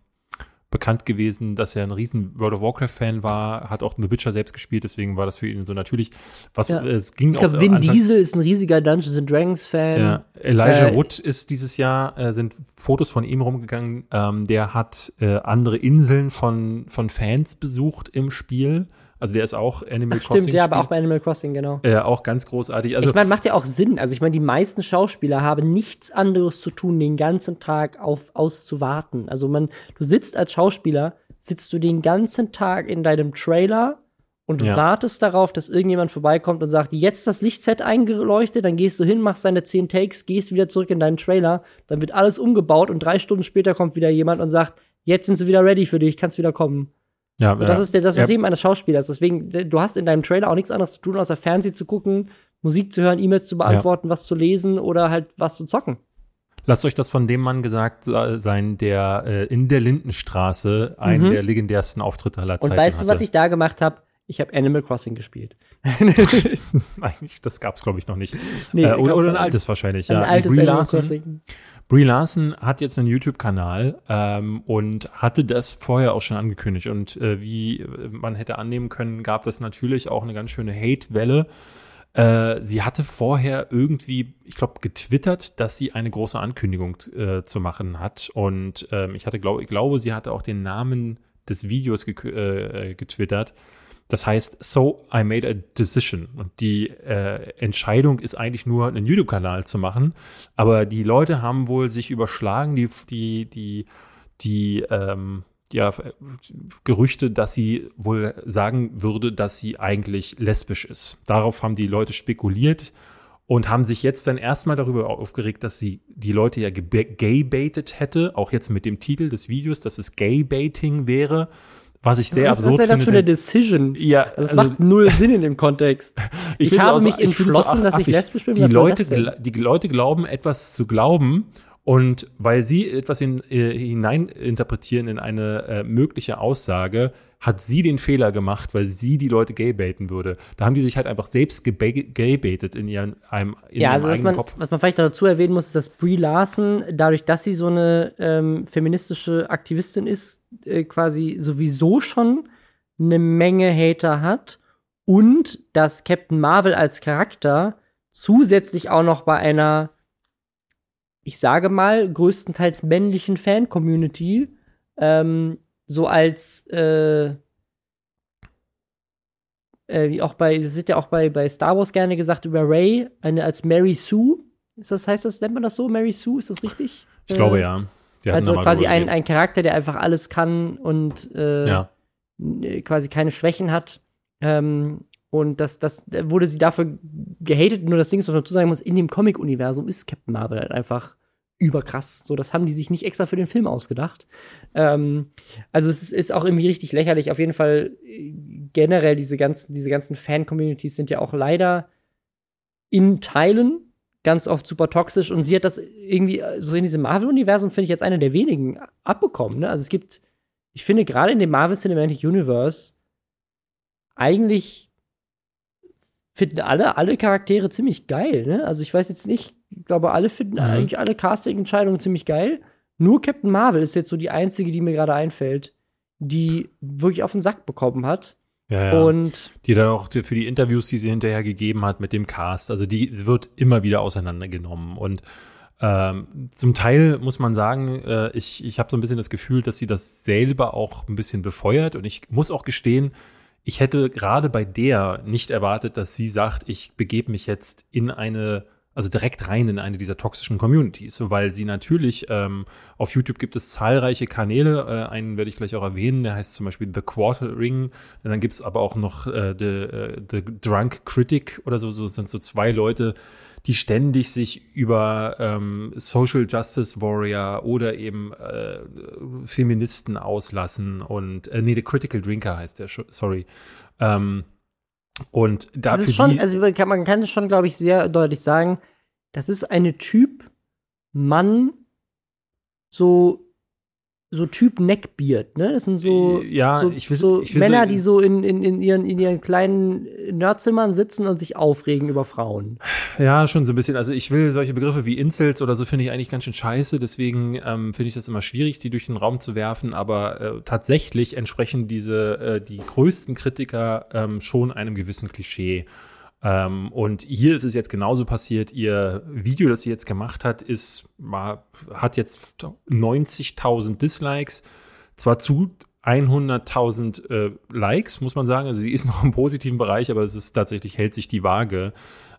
bekannt gewesen, dass er ein riesen World of Warcraft-Fan war, hat auch The Witcher selbst gespielt, deswegen war das für ihn so natürlich. Was ja. es ging Ich glaube, Vin Anfang, Diesel ist ein riesiger Dungeons and Dragons-Fan. Ja. Elijah äh, Wood ist dieses Jahr, äh, sind Fotos von ihm rumgegangen. Ähm, der hat äh, andere Inseln von, von Fans besucht im Spiel. Also der ist auch Animal Ach, Crossing. Stimmt, ja, aber auch bei Animal Crossing, genau. Ja, auch ganz großartig. Also, ich meine, macht ja auch Sinn. Also ich meine, die meisten Schauspieler haben nichts anderes zu tun, den ganzen Tag auf auszuwarten. Also man, du sitzt als Schauspieler, sitzt du den ganzen Tag in deinem Trailer und ja. wartest darauf, dass irgendjemand vorbeikommt und sagt, jetzt das Lichtset eingeleuchtet, dann gehst du hin, machst deine zehn Takes, gehst wieder zurück in deinen Trailer, dann wird alles umgebaut und drei Stunden später kommt wieder jemand und sagt, jetzt sind sie wieder ready für dich, kannst wieder kommen. Ja, und das ja. ist der, das ist ja. Leben eines Schauspielers. Deswegen, du hast in deinem Trailer auch nichts anderes zu tun, außer Fernsehen zu gucken, Musik zu hören, E-Mails zu beantworten, ja. was zu lesen oder halt was zu zocken. Lasst euch das von dem Mann gesagt sein, der äh, in der Lindenstraße einen mhm. der legendärsten Auftritte aller Zeiten Und weißt du, was ich da gemacht habe? Ich habe Animal Crossing gespielt. Eigentlich, das gab es, glaube ich, noch nicht. Nee, äh, oder, oder ein altes wahrscheinlich. Ein ja. altes Animal Crossing. Brie Larson hat jetzt einen YouTube-Kanal ähm, und hatte das vorher auch schon angekündigt. Und äh, wie man hätte annehmen können, gab es natürlich auch eine ganz schöne Hate-Welle. Äh, sie hatte vorher irgendwie, ich glaube, getwittert, dass sie eine große Ankündigung äh, zu machen hat. Und ähm, ich hatte, glaube ich glaube, sie hatte auch den Namen des Videos äh, getwittert. Das heißt, so I made a decision. Und die äh, Entscheidung ist eigentlich nur, einen YouTube-Kanal zu machen. Aber die Leute haben wohl sich überschlagen, die, die, die, die, ähm, ja, Gerüchte, dass sie wohl sagen würde, dass sie eigentlich lesbisch ist. Darauf haben die Leute spekuliert und haben sich jetzt dann erstmal darüber aufgeregt, dass sie die Leute ja gay-baitet hätte, auch jetzt mit dem Titel des Videos, dass es Gay-Baiting wäre. Was ich sehr was, absurd finde. Was ist denn das für eine Decision? Ja, das also, macht null Sinn in dem Kontext. Ich, ich habe mich so, entschlossen, so, ach, dass ich lesbisch bin. Die Leute, die Leute glauben, etwas zu glauben. Und weil sie etwas in, äh, hineininterpretieren in eine äh, mögliche Aussage, hat sie den Fehler gemacht, weil sie die Leute gaybaiten würde. Da haben die sich halt einfach selbst gaybaitet in ihrem, einem, in ja, also was man, Kopf. Was man vielleicht dazu erwähnen muss, ist, dass Brie Larson, dadurch, dass sie so eine ähm, feministische Aktivistin ist, äh, quasi sowieso schon eine Menge Hater hat und dass Captain Marvel als Charakter zusätzlich auch noch bei einer, ich sage mal, größtenteils männlichen Fan-Community ähm, so als äh, äh, wie auch bei, das wird ja auch bei, bei Star Wars gerne gesagt über Ray, eine als Mary Sue. Ist das, heißt das, nennt man das so? Mary Sue, ist das richtig? Ich äh, glaube ja. also quasi ein, ein Charakter, der einfach alles kann und äh, ja. quasi keine Schwächen hat. Ähm, und das, das wurde sie dafür gehatet. Nur das Ding, was man dazu sagen muss, in dem Comic-Universum ist Captain Marvel halt einfach überkrass. So, das haben die sich nicht extra für den Film ausgedacht. Ähm, also es ist, ist, auch irgendwie richtig lächerlich. Auf jeden Fall äh, generell diese ganzen, diese ganzen Fan-Communities sind ja auch leider in Teilen ganz oft super toxisch und sie hat das irgendwie, so in diesem Marvel-Universum finde ich jetzt eine der wenigen abbekommen. Ne? Also es gibt, ich finde gerade in dem Marvel Cinematic Universe eigentlich finden alle, alle Charaktere ziemlich geil. Ne? Also ich weiß jetzt nicht, ich glaube, alle finden mhm. eigentlich alle Casting-Entscheidungen ziemlich geil. Nur Captain Marvel ist jetzt so die einzige, die mir gerade einfällt, die wirklich auf den Sack bekommen hat. Ja, ja. Und die dann auch für die Interviews, die sie hinterher gegeben hat mit dem Cast, also die wird immer wieder auseinandergenommen. Und ähm, zum Teil muss man sagen, äh, ich, ich habe so ein bisschen das Gefühl, dass sie das selber auch ein bisschen befeuert. Und ich muss auch gestehen, ich hätte gerade bei der nicht erwartet, dass sie sagt, ich begebe mich jetzt in eine also direkt rein in eine dieser toxischen Communities, weil sie natürlich ähm, auf YouTube gibt es zahlreiche Kanäle, äh, einen werde ich gleich auch erwähnen, der heißt zum Beispiel The Quartering, dann gibt es aber auch noch äh, the, uh, the Drunk Critic oder so, so sind so zwei Leute, die ständig sich über ähm, Social Justice Warrior oder eben äh, Feministen auslassen und äh, nee, The Critical Drinker heißt der, sorry. Ähm, und dafür das ist schon, also man kann, man kann schon, glaube ich, sehr deutlich sagen, das ist eine Typ Mann, so so Typ Neckbeard, ne? Das sind so, ja, so, ich will, so ich will Männer, so, die so in, in, in, ihren, in ihren kleinen Nerdzimmern sitzen und sich aufregen über Frauen. Ja, schon so ein bisschen. Also ich will solche Begriffe wie Incels oder so finde ich eigentlich ganz schön scheiße. Deswegen ähm, finde ich das immer schwierig, die durch den Raum zu werfen. Aber äh, tatsächlich entsprechen diese äh, die größten Kritiker ähm, schon einem gewissen Klischee. Ähm, und hier ist es jetzt genauso passiert. Ihr Video, das sie jetzt gemacht hat, ist, war, hat jetzt 90.000 Dislikes. Zwar zu 100.000 äh, Likes, muss man sagen. Also sie ist noch im positiven Bereich, aber es ist tatsächlich, hält sich die Waage.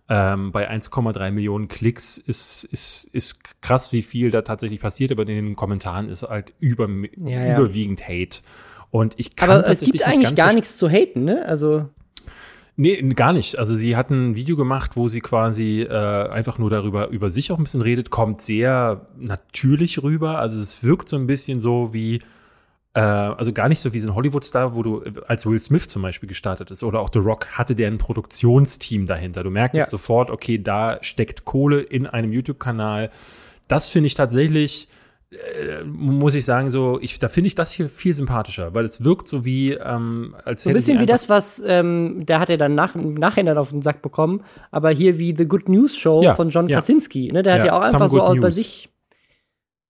Ähm, bei 1,3 Millionen Klicks ist, ist, ist krass, wie viel da tatsächlich passiert, aber in den Kommentaren ist halt über, ja, ja. überwiegend Hate. Und ich kann aber es gibt eigentlich gar nichts zu haten, ne? Also Nee, gar nicht. Also sie hat ein Video gemacht, wo sie quasi äh, einfach nur darüber über sich auch ein bisschen redet, kommt sehr natürlich rüber. Also es wirkt so ein bisschen so wie, äh, also gar nicht so wie so ein Hollywood-Star, wo du als Will Smith zum Beispiel gestartet ist oder auch The Rock hatte der ein Produktionsteam dahinter. Du merkst ja. sofort, okay, da steckt Kohle in einem YouTube-Kanal. Das finde ich tatsächlich äh, muss ich sagen, so, ich, da finde ich das hier viel sympathischer, weil es wirkt so wie, ähm, als hätte ein bisschen wie das, was, ähm, da hat er dann nach, nachher auf den Sack bekommen, aber hier wie The Good News Show ja, von John ja. Krasinski, ne, der ja, hat ja auch einfach so bei sich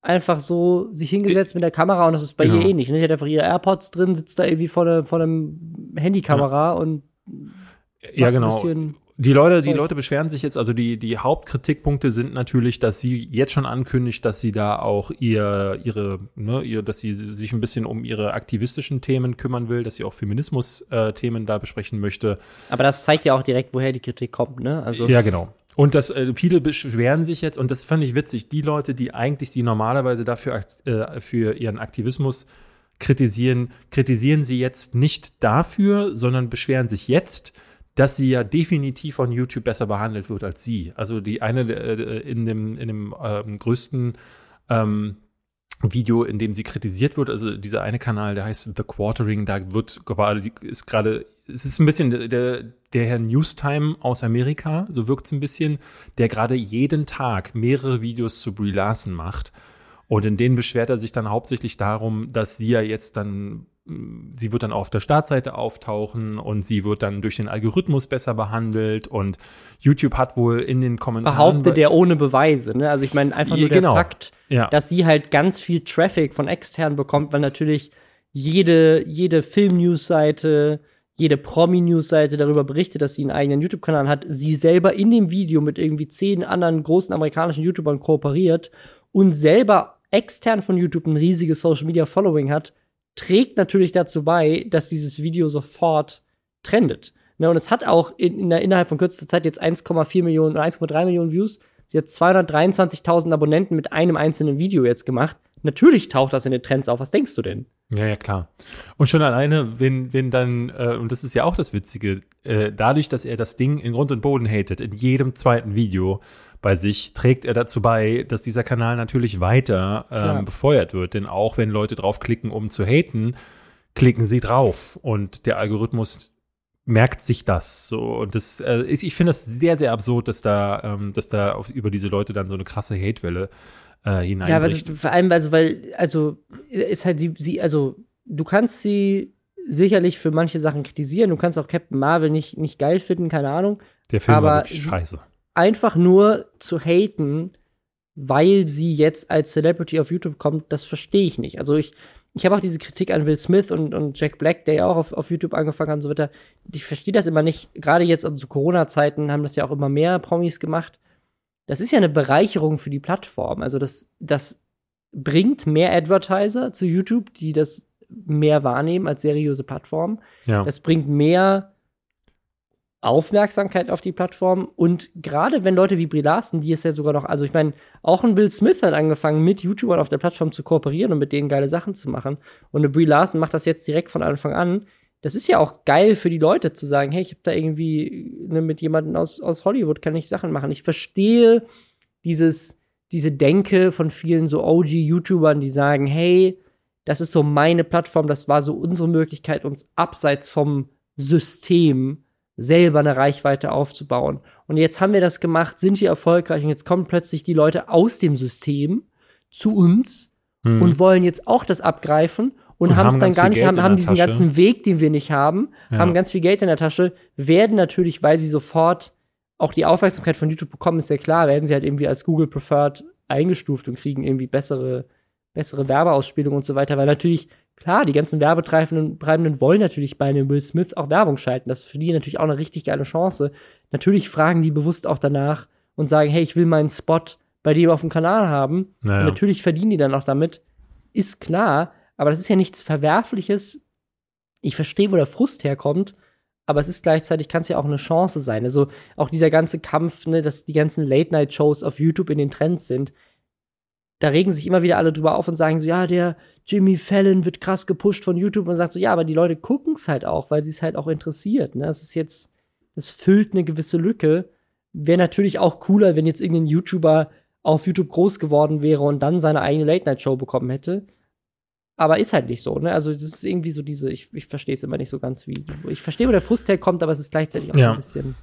einfach so sich hingesetzt mit der Kamera und das ist bei genau. ihr ähnlich, ne, die hat einfach ihre AirPods drin, sitzt da irgendwie vor, ne, vor einem Handykamera und ja, genau. Die Leute, die Leute beschweren sich jetzt, also die, die Hauptkritikpunkte sind natürlich, dass sie jetzt schon ankündigt, dass sie da auch ihr, ihre, ne, ihr, dass sie sich ein bisschen um ihre aktivistischen Themen kümmern will, dass sie auch Feminismus-Themen äh, da besprechen möchte. Aber das zeigt ja auch direkt, woher die Kritik kommt, ne? Also ja, genau. Und das, äh, viele beschweren sich jetzt, und das fand ich witzig, die Leute, die eigentlich sie normalerweise dafür äh, für ihren Aktivismus kritisieren, kritisieren sie jetzt nicht dafür, sondern beschweren sich jetzt, dass sie ja definitiv von YouTube besser behandelt wird als sie. Also die eine äh, in dem, in dem ähm, größten ähm, Video, in dem sie kritisiert wird, also dieser eine Kanal, der heißt The Quartering, da wird gerade, ist gerade, es ist ein bisschen der, der Herr Newstime aus Amerika, so wirkt es ein bisschen, der gerade jeden Tag mehrere Videos zu Brie Larson macht. Und in denen beschwert er sich dann hauptsächlich darum, dass sie ja jetzt dann sie wird dann auf der Startseite auftauchen und sie wird dann durch den Algorithmus besser behandelt und YouTube hat wohl in den Kommentaren behauptet er ohne Beweise, ne? Also ich meine einfach nur genau. der Fakt, ja. dass sie halt ganz viel Traffic von extern bekommt, weil natürlich jede jede Film-News-Seite, jede Promi-News-Seite darüber berichtet, dass sie einen eigenen YouTube-Kanal hat, sie selber in dem Video mit irgendwie zehn anderen großen amerikanischen YouTubern kooperiert und selber extern von YouTube ein riesiges Social-Media-Following hat, trägt natürlich dazu bei, dass dieses Video sofort trendet. Ne, und es hat auch in, in der, innerhalb von kürzester Zeit jetzt 1,4 Millionen oder 1,3 Millionen Views. Sie hat 223.000 Abonnenten mit einem einzelnen Video jetzt gemacht. Natürlich taucht das in den Trends auf. Was denkst du denn? Ja, ja, klar. Und schon alleine, wenn, wenn dann, äh, und das ist ja auch das Witzige, äh, dadurch, dass er das Ding in Grund und Boden hatet, in jedem zweiten Video, bei sich, trägt er dazu bei, dass dieser Kanal natürlich weiter ähm, befeuert wird. Denn auch wenn Leute draufklicken, um zu haten, klicken sie drauf. Und der Algorithmus merkt sich das so und das äh, ist, ich finde das sehr sehr absurd, dass da ähm, dass da auf, über diese Leute dann so eine krasse Hatewelle äh, hineinbricht. Ja, also, vor allem also weil also ist halt sie sie also du kannst sie sicherlich für manche Sachen kritisieren, du kannst auch Captain Marvel nicht nicht geil finden, keine Ahnung. Der Film aber war wirklich scheiße einfach nur zu haten, weil sie jetzt als Celebrity auf YouTube kommt, das verstehe ich nicht. Also ich, ich habe auch diese Kritik an Will Smith und, und Jack Black, der ja auch auf, auf YouTube angefangen hat und so weiter. Ich verstehe das immer nicht. Gerade jetzt also zu Corona-Zeiten haben das ja auch immer mehr Promis gemacht. Das ist ja eine Bereicherung für die Plattform. Also das, das bringt mehr Advertiser zu YouTube, die das mehr wahrnehmen als seriöse Plattform. Ja. Das bringt mehr Aufmerksamkeit auf die Plattform und gerade wenn Leute wie Brie Larson, die ist ja sogar noch, also ich meine, auch ein Bill Smith hat angefangen, mit YouTubern auf der Plattform zu kooperieren und mit denen geile Sachen zu machen. Und eine Brie Larson macht das jetzt direkt von Anfang an. das ist ja auch geil für die Leute zu sagen, hey, ich habe da irgendwie ne, mit jemandem aus, aus Hollywood kann ich Sachen machen. Ich verstehe dieses, diese Denke von vielen so OG-YouTubern, die sagen, hey, das ist so meine Plattform, das war so unsere Möglichkeit, uns abseits vom System selber eine Reichweite aufzubauen. Und jetzt haben wir das gemacht, sind wir erfolgreich und jetzt kommen plötzlich die Leute aus dem System zu uns hm. und wollen jetzt auch das abgreifen und, und haben es dann gar nicht, haben, haben diesen Tasche. ganzen Weg, den wir nicht haben, ja. haben ganz viel Geld in der Tasche, werden natürlich, weil sie sofort auch die Aufmerksamkeit von YouTube bekommen, ist ja klar, werden sie halt irgendwie als Google Preferred eingestuft und kriegen irgendwie bessere, bessere Werbeausspielung und so weiter, weil natürlich, klar, die ganzen Werbetreibenden wollen natürlich bei einem Will Smith auch Werbung schalten. Das ist für die natürlich auch eine richtig geile Chance. Natürlich fragen die bewusst auch danach und sagen, hey, ich will meinen Spot bei dem auf dem Kanal haben. Naja. natürlich verdienen die dann auch damit. Ist klar, aber das ist ja nichts Verwerfliches. Ich verstehe, wo der Frust herkommt, aber es ist gleichzeitig, kann es ja auch eine Chance sein. Also auch dieser ganze Kampf, ne, dass die ganzen Late-Night-Shows auf YouTube in den Trends sind, da regen sich immer wieder alle drüber auf und sagen so, ja, der Jimmy Fallon wird krass gepusht von YouTube und sagt so, ja, aber die Leute gucken es halt auch, weil sie es halt auch interessiert. Ne? Das ist jetzt, das füllt eine gewisse Lücke. Wäre natürlich auch cooler, wenn jetzt irgendein YouTuber auf YouTube groß geworden wäre und dann seine eigene Late-Night-Show bekommen hätte. Aber ist halt nicht so, ne? Also, das ist irgendwie so diese, ich, ich verstehe es immer nicht so ganz, wie. Ich verstehe, wo der Frust herkommt, aber es ist gleichzeitig auch ja. so ein bisschen.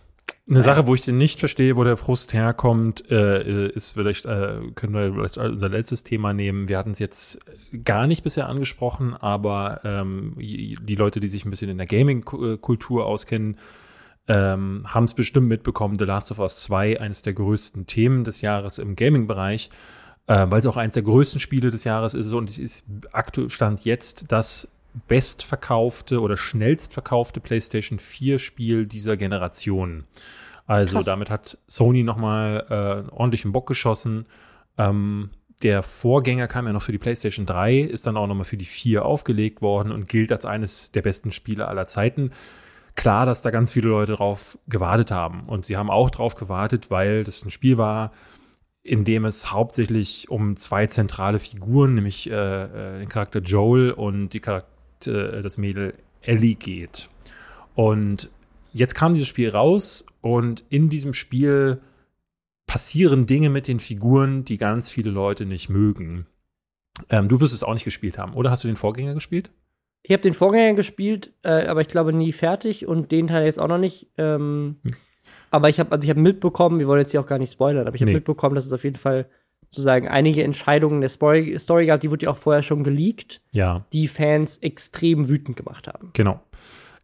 Eine Sache, wo ich den nicht verstehe, wo der Frust herkommt, äh, ist vielleicht, äh, können wir vielleicht unser letztes Thema nehmen. Wir hatten es jetzt gar nicht bisher angesprochen, aber ähm, die Leute, die sich ein bisschen in der Gaming-Kultur auskennen, ähm, haben es bestimmt mitbekommen. The Last of Us 2, eines der größten Themen des Jahres im Gaming-Bereich äh, weil es auch eines der größten Spiele des Jahres ist und es ist aktuell stand jetzt das bestverkaufte oder schnellstverkaufte PlayStation 4 Spiel dieser Generation. Also Krass. damit hat Sony nochmal äh, ordentlich einen Bock geschossen. Ähm, der Vorgänger kam ja noch für die PlayStation 3, ist dann auch nochmal für die 4 aufgelegt worden und gilt als eines der besten Spiele aller Zeiten. Klar, dass da ganz viele Leute drauf gewartet haben. Und sie haben auch drauf gewartet, weil das ein Spiel war, in dem es hauptsächlich um zwei zentrale Figuren, nämlich äh, äh, den Charakter Joel und die Charakter, äh, das Mädel Ellie geht. Und jetzt kam dieses Spiel raus und in diesem Spiel passieren Dinge mit den Figuren, die ganz viele Leute nicht mögen. Ähm, du wirst es auch nicht gespielt haben, oder hast du den Vorgänger gespielt? Ich habe den Vorgänger gespielt, äh, aber ich glaube nie fertig und den Teil jetzt auch noch nicht. Ähm, hm. Aber ich habe also ich habe mitbekommen, wir wollen jetzt hier auch gar nicht spoilern, aber ich habe nee. mitbekommen, dass es auf jeden Fall sozusagen einige Entscheidungen der Story, Story gab, die wurde ja auch vorher schon geleakt, ja. die Fans extrem wütend gemacht haben. Genau.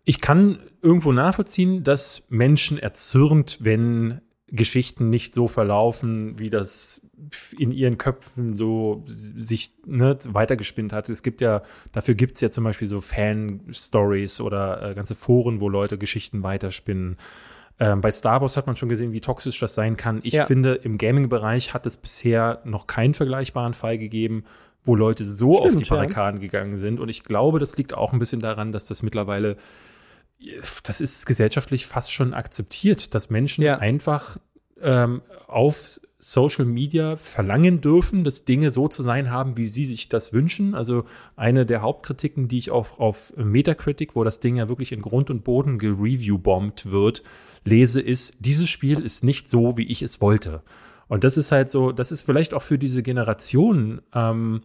Ich kann irgendwo nachvollziehen, dass Menschen erzürnt, wenn Geschichten nicht so verlaufen, wie das in ihren Köpfen so sich ne, weitergespinnt hat. Es gibt ja, dafür gibt es ja zum Beispiel so Fan-Stories oder äh, ganze Foren, wo Leute Geschichten weiterspinnen. Ähm, bei Star Wars hat man schon gesehen, wie toxisch das sein kann. Ich ja. finde, im Gaming-Bereich hat es bisher noch keinen vergleichbaren Fall gegeben, wo Leute so Stimmt, auf die Barrikaden ja. gegangen sind. Und ich glaube, das liegt auch ein bisschen daran, dass das mittlerweile, das ist gesellschaftlich fast schon akzeptiert, dass Menschen ja. einfach ähm, auf Social Media verlangen dürfen, dass Dinge so zu sein haben, wie sie sich das wünschen. Also eine der Hauptkritiken, die ich auf, auf Metacritic, wo das Ding ja wirklich in Grund und Boden gereview-bombt wird, lese, ist, dieses Spiel ist nicht so, wie ich es wollte. Und das ist halt so, das ist vielleicht auch für diese Generation, ähm,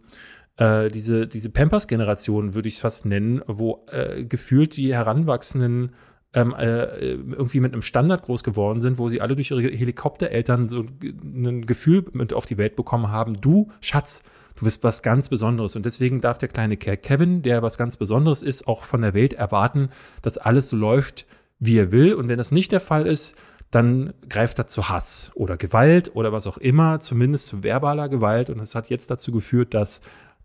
äh, diese, diese Pampers-Generation, würde ich es fast nennen, wo äh, gefühlt die Heranwachsenden ähm, äh, irgendwie mit einem Standard groß geworden sind, wo sie alle durch ihre Helikoptereltern so ein Gefühl mit auf die Welt bekommen haben, du Schatz, du bist was ganz Besonderes. Und deswegen darf der kleine Kerl Kevin, der was ganz Besonderes ist, auch von der Welt erwarten, dass alles so läuft, wie er will. Und wenn das nicht der Fall ist, dann greift er zu Hass oder Gewalt oder was auch immer, zumindest zu verbaler Gewalt. Und es hat jetzt dazu geführt, dass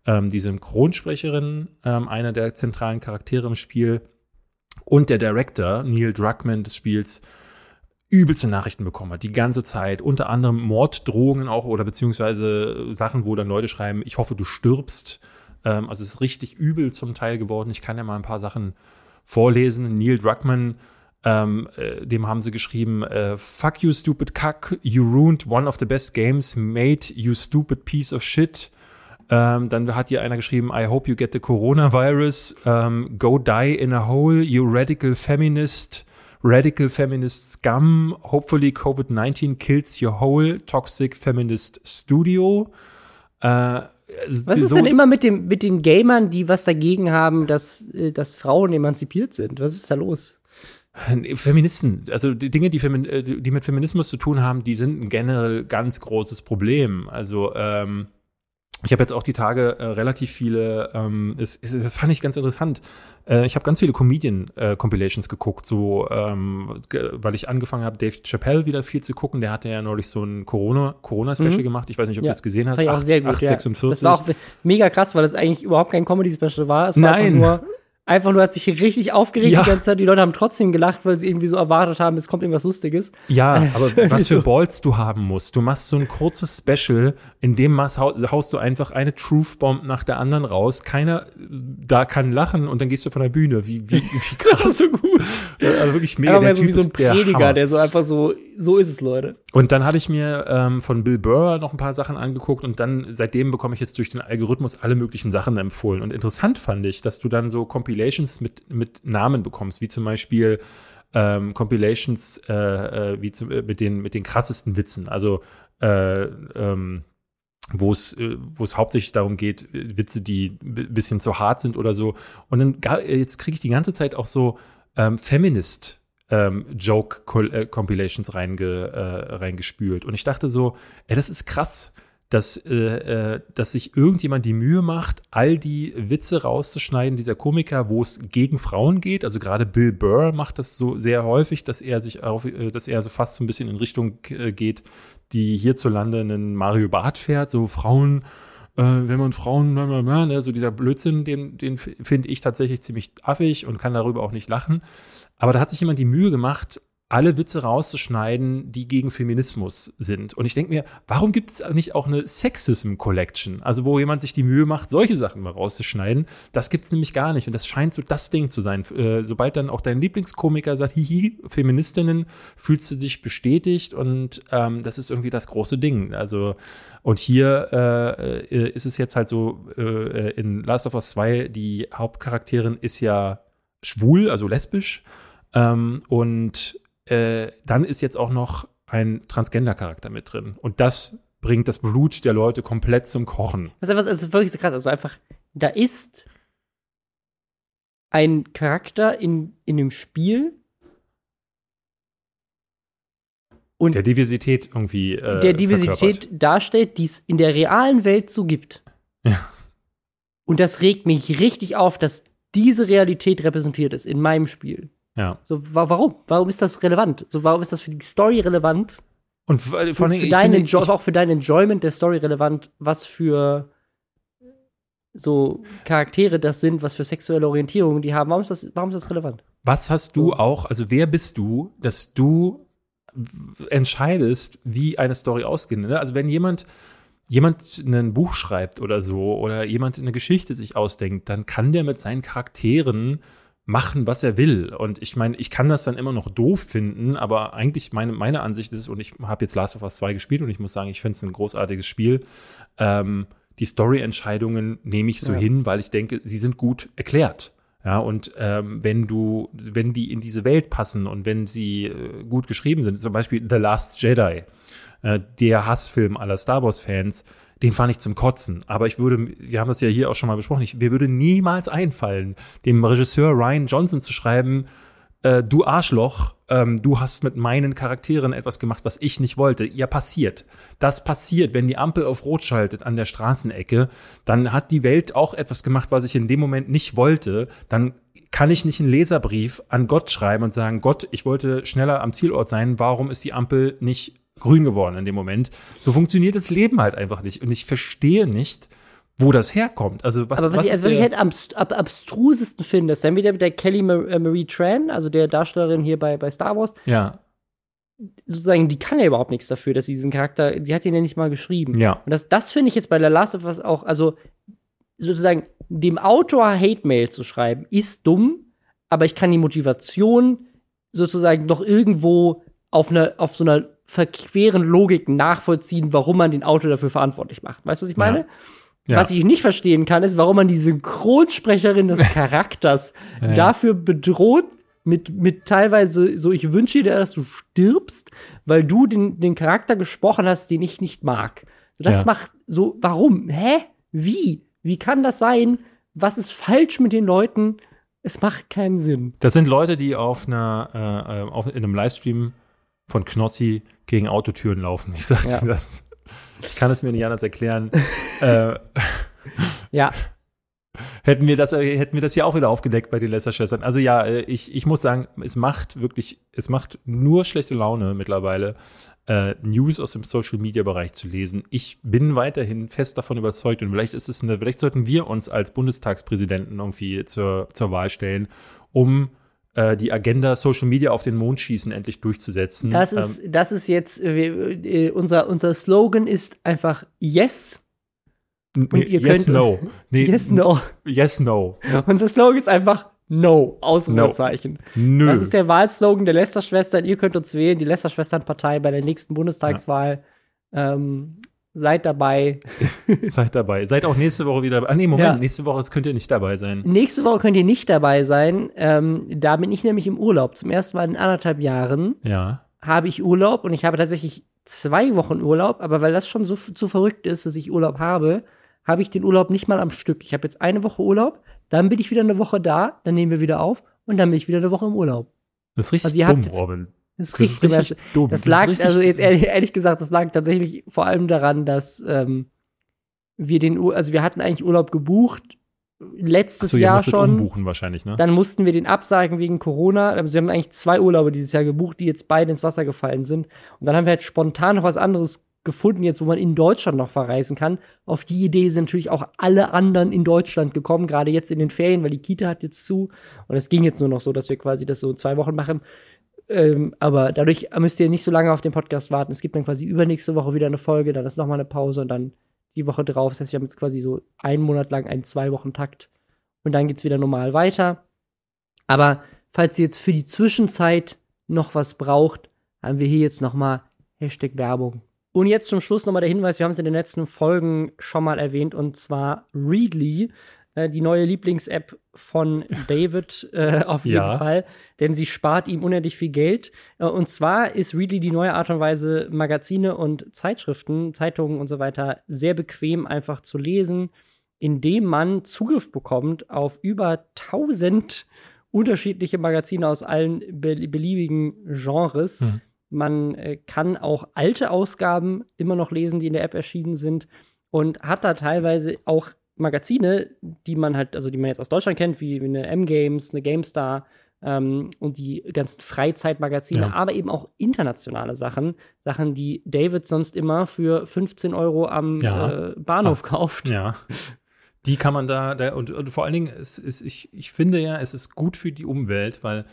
ähm, die Synchronsprecherin, ähm, einer der zentralen Charaktere im Spiel, und der Director, Neil Druckmann des Spiels, übelste Nachrichten bekommen hat, die ganze Zeit. Unter anderem Morddrohungen auch oder beziehungsweise Sachen, wo dann Leute schreiben, ich hoffe, du stirbst. Ähm, also es ist richtig übel zum Teil geworden. Ich kann ja mal ein paar Sachen vorlesen. Neil Druckmann ähm, äh, dem haben sie geschrieben, äh, fuck you stupid cuck, you ruined one of the best games, made you stupid piece of shit. Ähm, dann hat hier einer geschrieben, I hope you get the coronavirus. Ähm, go die in a hole, you radical feminist. Radical feminist scum. Hopefully COVID-19 kills your whole toxic feminist studio. Äh, was ist so denn immer mit, dem, mit den Gamern, die was dagegen haben, dass, äh, dass Frauen emanzipiert sind? Was ist da los? Feministen, also die Dinge, die, Femin äh, die mit Feminismus zu tun haben, die sind ein generell ganz großes Problem. Also ähm, ich habe jetzt auch die Tage äh, relativ viele, ähm, es, es, fand ich ganz interessant. Äh, ich habe ganz viele Comedian-Compilations äh, geguckt, so, ähm, weil ich angefangen habe, Dave Chappelle wieder viel zu gucken. Der hatte ja neulich so ein Corona-Special Corona mhm. gemacht. Ich weiß nicht, ob ja. du das gesehen ich auch sehr gut, 8, ja. 46. Das war auch mega krass, weil das eigentlich überhaupt kein Comedy-Special war. Es war Nein. nur einfach nur hat sich richtig aufgeregt ja. die ganze Zeit. Die Leute haben trotzdem gelacht, weil sie irgendwie so erwartet haben, es kommt irgendwas Lustiges. Ja, aber was für Balls du haben musst. Du machst so ein kurzes Special, in dem haust du einfach eine Truth-Bomb nach der anderen raus. Keiner da kann lachen und dann gehst du von der Bühne. Wie, wie, wie krass. so gut. Also wirklich mega. Aber der typ wie so ein Prediger, der, der, so einfach so, so ist es, Leute. Und dann hatte ich mir ähm, von Bill Burr noch ein paar Sachen angeguckt und dann seitdem bekomme ich jetzt durch den Algorithmus alle möglichen Sachen empfohlen. Und interessant fand ich, dass du dann so Compilations mit, mit Namen bekommst, wie zum Beispiel ähm, Compilations äh, äh wie zu, äh, mit, den, mit den krassesten Witzen. Also äh, ähm, wo es, äh, hauptsächlich darum geht, Witze, die ein bisschen zu hart sind oder so. Und dann jetzt kriege ich die ganze Zeit auch so ähm, Feminist ähm, reinge, äh, reingespült. Und ich dachte so, ey, das ist krass, dass, äh, äh, dass sich irgendjemand die Mühe macht, all die Witze rauszuschneiden, dieser Komiker, wo es gegen Frauen geht. Also gerade Bill Burr macht das so sehr häufig, dass er sich auf, äh, dass er so fast so ein bisschen in Richtung äh, geht, die hierzulande einen Mario Bart fährt, so Frauen äh, wenn man Frauen, ne, so dieser Blödsinn, den, den finde ich tatsächlich ziemlich affig und kann darüber auch nicht lachen. Aber da hat sich jemand die Mühe gemacht, alle Witze rauszuschneiden, die gegen Feminismus sind. Und ich denke mir, warum gibt es nicht auch eine Sexism Collection? Also wo jemand sich die Mühe macht, solche Sachen mal rauszuschneiden. Das gibt es nämlich gar nicht. Und das scheint so das Ding zu sein. Äh, sobald dann auch dein Lieblingskomiker sagt, hihi, Feministinnen, fühlst du dich bestätigt und ähm, das ist irgendwie das große Ding. Also und hier äh, äh ist es jetzt halt so, äh, in Last of Us 2, die Hauptcharakterin ist ja schwul, also lesbisch. Ähm, und äh, dann ist jetzt auch noch ein Transgender-Charakter mit drin. Und das bringt das Blut der Leute komplett zum Kochen. Das ist, einfach, das ist wirklich so krass. Also einfach, da ist ein Charakter in, in dem Spiel. Und der Diversität irgendwie. Äh, der Diversität darstellt, die es in der realen Welt so gibt. Ja. Und das regt mich richtig auf, dass diese Realität repräsentiert ist in meinem Spiel. Ja. So, wa warum? Warum ist das relevant? So, warum ist das für die Story relevant? Und vor allem, für, für dein finde, auch für dein Enjoyment der Story relevant, was für so Charaktere das sind, was für sexuelle Orientierungen die haben. Warum ist das, warum ist das relevant? Was hast du auch, also wer bist du, dass du entscheidest, wie eine Story ausgeht? Ne? Also wenn jemand jemand ein Buch schreibt oder so oder jemand eine Geschichte sich ausdenkt, dann kann der mit seinen Charakteren machen, was er will. Und ich meine, ich kann das dann immer noch doof finden, aber eigentlich meine, meine Ansicht ist, und ich habe jetzt Last of Us 2 gespielt und ich muss sagen, ich finde es ein großartiges Spiel. Ähm, die Story-Entscheidungen nehme ich so ja. hin, weil ich denke, sie sind gut erklärt. Ja, und ähm, wenn du, wenn die in diese Welt passen und wenn sie äh, gut geschrieben sind, zum Beispiel The Last Jedi, äh, der Hassfilm aller Star Wars-Fans, den fand ich zum Kotzen. Aber ich würde, wir haben das ja hier auch schon mal besprochen, ich, mir würde niemals einfallen, dem Regisseur Ryan Johnson zu schreiben, äh, du Arschloch, ähm, du hast mit meinen Charakteren etwas gemacht, was ich nicht wollte. Ja, passiert. Das passiert, wenn die Ampel auf Rot schaltet an der Straßenecke, dann hat die Welt auch etwas gemacht, was ich in dem Moment nicht wollte. Dann kann ich nicht einen Leserbrief an Gott schreiben und sagen, Gott, ich wollte schneller am Zielort sein, warum ist die Ampel nicht grün geworden in dem Moment. So funktioniert das Leben halt einfach nicht. Und ich verstehe nicht, wo das herkommt. Also was, Aber was, was ich, also was ich halt am ab, abstrusesten finde, ist dann wieder mit der Kelly äh, Marie Tran, also der Darstellerin hier bei, bei Star Wars. Ja. Sozusagen, die kann ja überhaupt nichts dafür, dass sie diesen Charakter, die hat ihn ja nicht mal geschrieben. Ja. Und das, das finde ich jetzt bei The Last of Us auch, also sozusagen dem Autor Hate-Mail zu schreiben, ist dumm, aber ich kann die Motivation sozusagen noch irgendwo auf, eine, auf so einer verqueren Logiken nachvollziehen, warum man den Autor dafür verantwortlich macht. Weißt du, was ich meine? Ja. Ja. Was ich nicht verstehen kann, ist, warum man die Synchronsprecherin des Charakters Ja. dafür bedroht, mit, mit teilweise so, ich wünsche dir, dass du stirbst, weil du den, den Charakter gesprochen hast, den ich nicht mag. Das Ja. macht so, warum? Hä? Wie? Wie kann das sein? Was ist falsch mit den Leuten? Es macht keinen Sinn. Das sind Leute, die auf einer, äh, äh, auf, in einem Livestream von Knossi gegen Autotüren laufen. Ich sag Ja. dir das. Ich kann es mir nicht anders erklären. äh, Ja, hätten wir das, äh, hätten wir das hier auch wieder aufgedeckt bei den Lesser-Schwestern. Also ja, äh, ich, ich muss sagen, es macht wirklich, es macht nur schlechte Laune mittlerweile, äh, News aus dem Social-Media-Bereich zu lesen. Ich bin weiterhin fest davon überzeugt und vielleicht ist es eine, vielleicht sollten wir uns als Bundestagspräsidenten irgendwie zur, zur Wahl stellen, um die Agenda Social Media auf den Mond schießen endlich durchzusetzen. das Ähm, ist, das ist jetzt, äh, äh, unser, unser Slogan ist einfach Yes, yes, no. Nee, Yes, No. Yes, no. Unser Slogan ist einfach No, Ausrufezeichen. Nö. Das ist der Wahlslogan der Lester-Schwestern. Ihr könnt uns wählen, die Lester-Schwestern-Partei bei der nächsten Bundestagswahl. Ähm, seid dabei. Seid dabei. Seid auch nächste Woche wieder dabei. Ah, nee, Moment. Ja. Nächste Woche könnt ihr nicht dabei sein. Nächste Woche könnt ihr nicht dabei sein. Ähm, da bin ich nämlich im Urlaub. Zum ersten Mal in anderthalb Jahren Ja. habe ich Urlaub und ich habe tatsächlich zwei Wochen Urlaub. Aber weil das schon so zu verrückt ist, dass ich Urlaub habe, habe ich den Urlaub nicht mal am Stück. Ich habe jetzt eine Woche Urlaub, dann bin ich wieder eine Woche da, dann nehmen wir wieder auf und dann bin ich wieder eine Woche im Urlaub. Das ist richtig Also dumm, Robin. Das ist Das ist richtig, richtig dumm. Das ist lag, richtig- also jetzt ehrlich, ehrlich gesagt, das lag tatsächlich vor allem daran, dass ähm, wir den, Ur also wir hatten eigentlich Urlaub gebucht letztes ihr Jahr schon. umbuchen wahrscheinlich, ne? Dann mussten wir den absagen wegen Corona. Also wir haben eigentlich zwei Urlaube dieses Jahr gebucht, die jetzt beide ins Wasser gefallen sind. Und dann haben wir halt spontan noch was anderes gefunden, jetzt wo man in Deutschland noch verreisen kann. Auf die Idee sind natürlich auch alle anderen in Deutschland gekommen, gerade jetzt in den Ferien, weil die Kita hat jetzt zu. Und es ging jetzt nur noch so, dass wir quasi das so in zwei Wochen machen. Ähm, aber dadurch müsst ihr nicht so lange auf den Podcast warten. Es gibt dann quasi übernächste Woche wieder eine Folge, dann ist noch mal eine Pause und dann die Woche drauf. Das heißt, wir haben jetzt quasi so einen Monat lang einen zwei Wochen Takt und dann geht's wieder normal weiter. Aber falls ihr jetzt für die Zwischenzeit noch was braucht, haben wir hier jetzt noch mal Hashtag Werbung. Und jetzt zum Schluss noch mal der Hinweis, wir haben es in den letzten Folgen schon mal erwähnt, und zwar Readly, die neue Lieblings-App von David äh, auf jeden Ja. Fall, denn sie spart ihm unendlich viel Geld. Äh, und zwar ist Readly die neue Art und Weise, Magazine und Zeitschriften, Zeitungen und so weiter sehr bequem einfach zu lesen, indem man Zugriff bekommt auf über 1000 unterschiedliche Magazine aus allen be beliebigen Genres. Hm. Man äh, kann auch alte Ausgaben immer noch lesen, die in der App erschienen sind und hat da teilweise auch Magazine, die man halt, also die man jetzt aus Deutschland kennt, wie eine M-Games, eine GameStar ähm, und die ganzen Freizeitmagazine, Ja. aber eben auch internationale Sachen, Sachen, die David sonst immer für 15 Euro am Ja. äh, Bahnhof kauft. Ja. Die kann man da, da und, und vor allen Dingen, es ist, ich, ich finde ja, es ist gut für die Umwelt, weil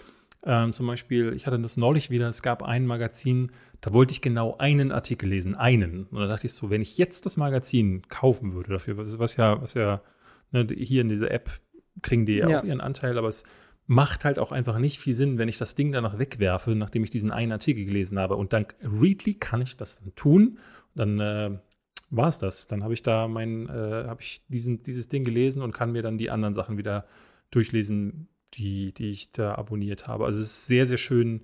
ähm, zum Beispiel, ich hatte das neulich wieder, es gab ein Magazin, da wollte ich genau einen Artikel lesen, einen. Und da dachte ich so, wenn ich jetzt das Magazin kaufen würde dafür, was, ja, was ja, ne, hier in dieser App kriegen die ja Ja. auch ihren Anteil, aber es macht halt auch einfach nicht viel Sinn, wenn ich das Ding danach wegwerfe, nachdem ich diesen einen Artikel gelesen habe. Und dank Readly kann ich das dann tun. Dann äh, war es das. Dann habe ich da mein, äh, habe ich diesen, dieses Ding gelesen und kann mir dann die anderen Sachen wieder durchlesen, die, die ich da abonniert habe. Also es ist sehr, sehr schön,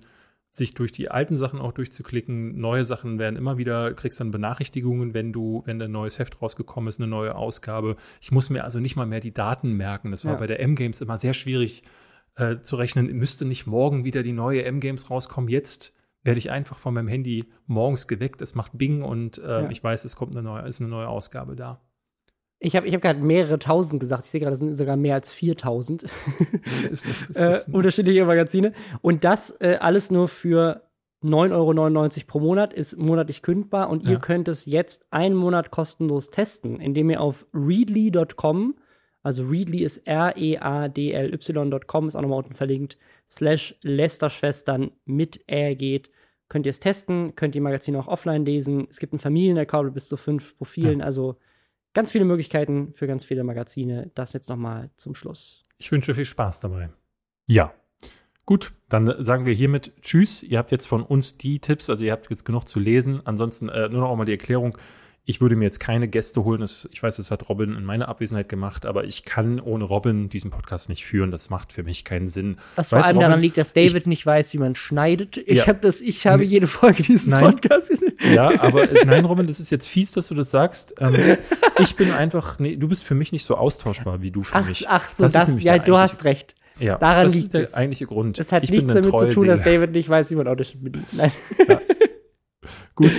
sich durch die alten Sachen auch durchzuklicken. Neue Sachen werden immer wieder, kriegst dann Benachrichtigungen, wenn du, wenn ein neues Heft rausgekommen ist, eine neue Ausgabe. Ich muss mir also nicht mal mehr die Daten merken. Das war Ja. bei der M-Games immer sehr schwierig äh, zu rechnen. Müsste nicht morgen wieder die neue M-Games rauskommen? Jetzt werde ich einfach von meinem Handy morgens geweckt. Es macht Bing und äh, Ja. ich weiß, es kommt eine neue, ist eine neue Ausgabe da. Ich habe ich hab gerade mehrere tausend gesagt. Ich sehe gerade, es sind sogar mehr als 4000 Ist das, ist äh, das unterschiedliche Magazine. Und das äh, alles nur für 9,99 Euro pro Monat ist monatlich kündbar. Und Ja. ihr könnt es jetzt einen Monat kostenlos testen, indem ihr auf readly.com, also Readly ist R-E-A-D-L-Y.com, ist auch nochmal unten verlinkt, slash Lästerschwestern mit R geht. Könnt ihr es testen, könnt die Magazine auch offline lesen. Es gibt einen Familienaccount mit bis zu fünf Profilen, also ganz viele Möglichkeiten für ganz viele Magazine. Das jetzt nochmal zum Schluss. Ich wünsche viel Spaß dabei. Ja. Gut, dann sagen wir hiermit Tschüss. Ihr habt jetzt von uns die Tipps, also ihr habt jetzt genug zu lesen. Ansonsten äh, nur noch mal die Erklärung. Ich würde mir jetzt keine Gäste holen. Das, ich weiß, das hat Robin in meiner Abwesenheit gemacht, aber ich kann ohne Robin diesen Podcast nicht führen. Das macht für mich keinen Sinn. Was vor allem Robin, daran liegt, dass David nicht weiß, wie man schneidet. Ich Ja. habe das, ich habe jede Folge dieses Nein. Podcasts. Ja, aber äh, nein, Robin, das ist jetzt fies, dass du das sagst. Ähm, ich bin einfach, nee, du bist für mich nicht so austauschbar wie du für Ach, mich. ach so, Das das, ja, du hast recht. Ja, daran das liegt ist der es. eigentliche Grund. Das hat ich nichts damit zu tun, dass. David nicht weiß, wie man Audition bedient. Nein. Gut.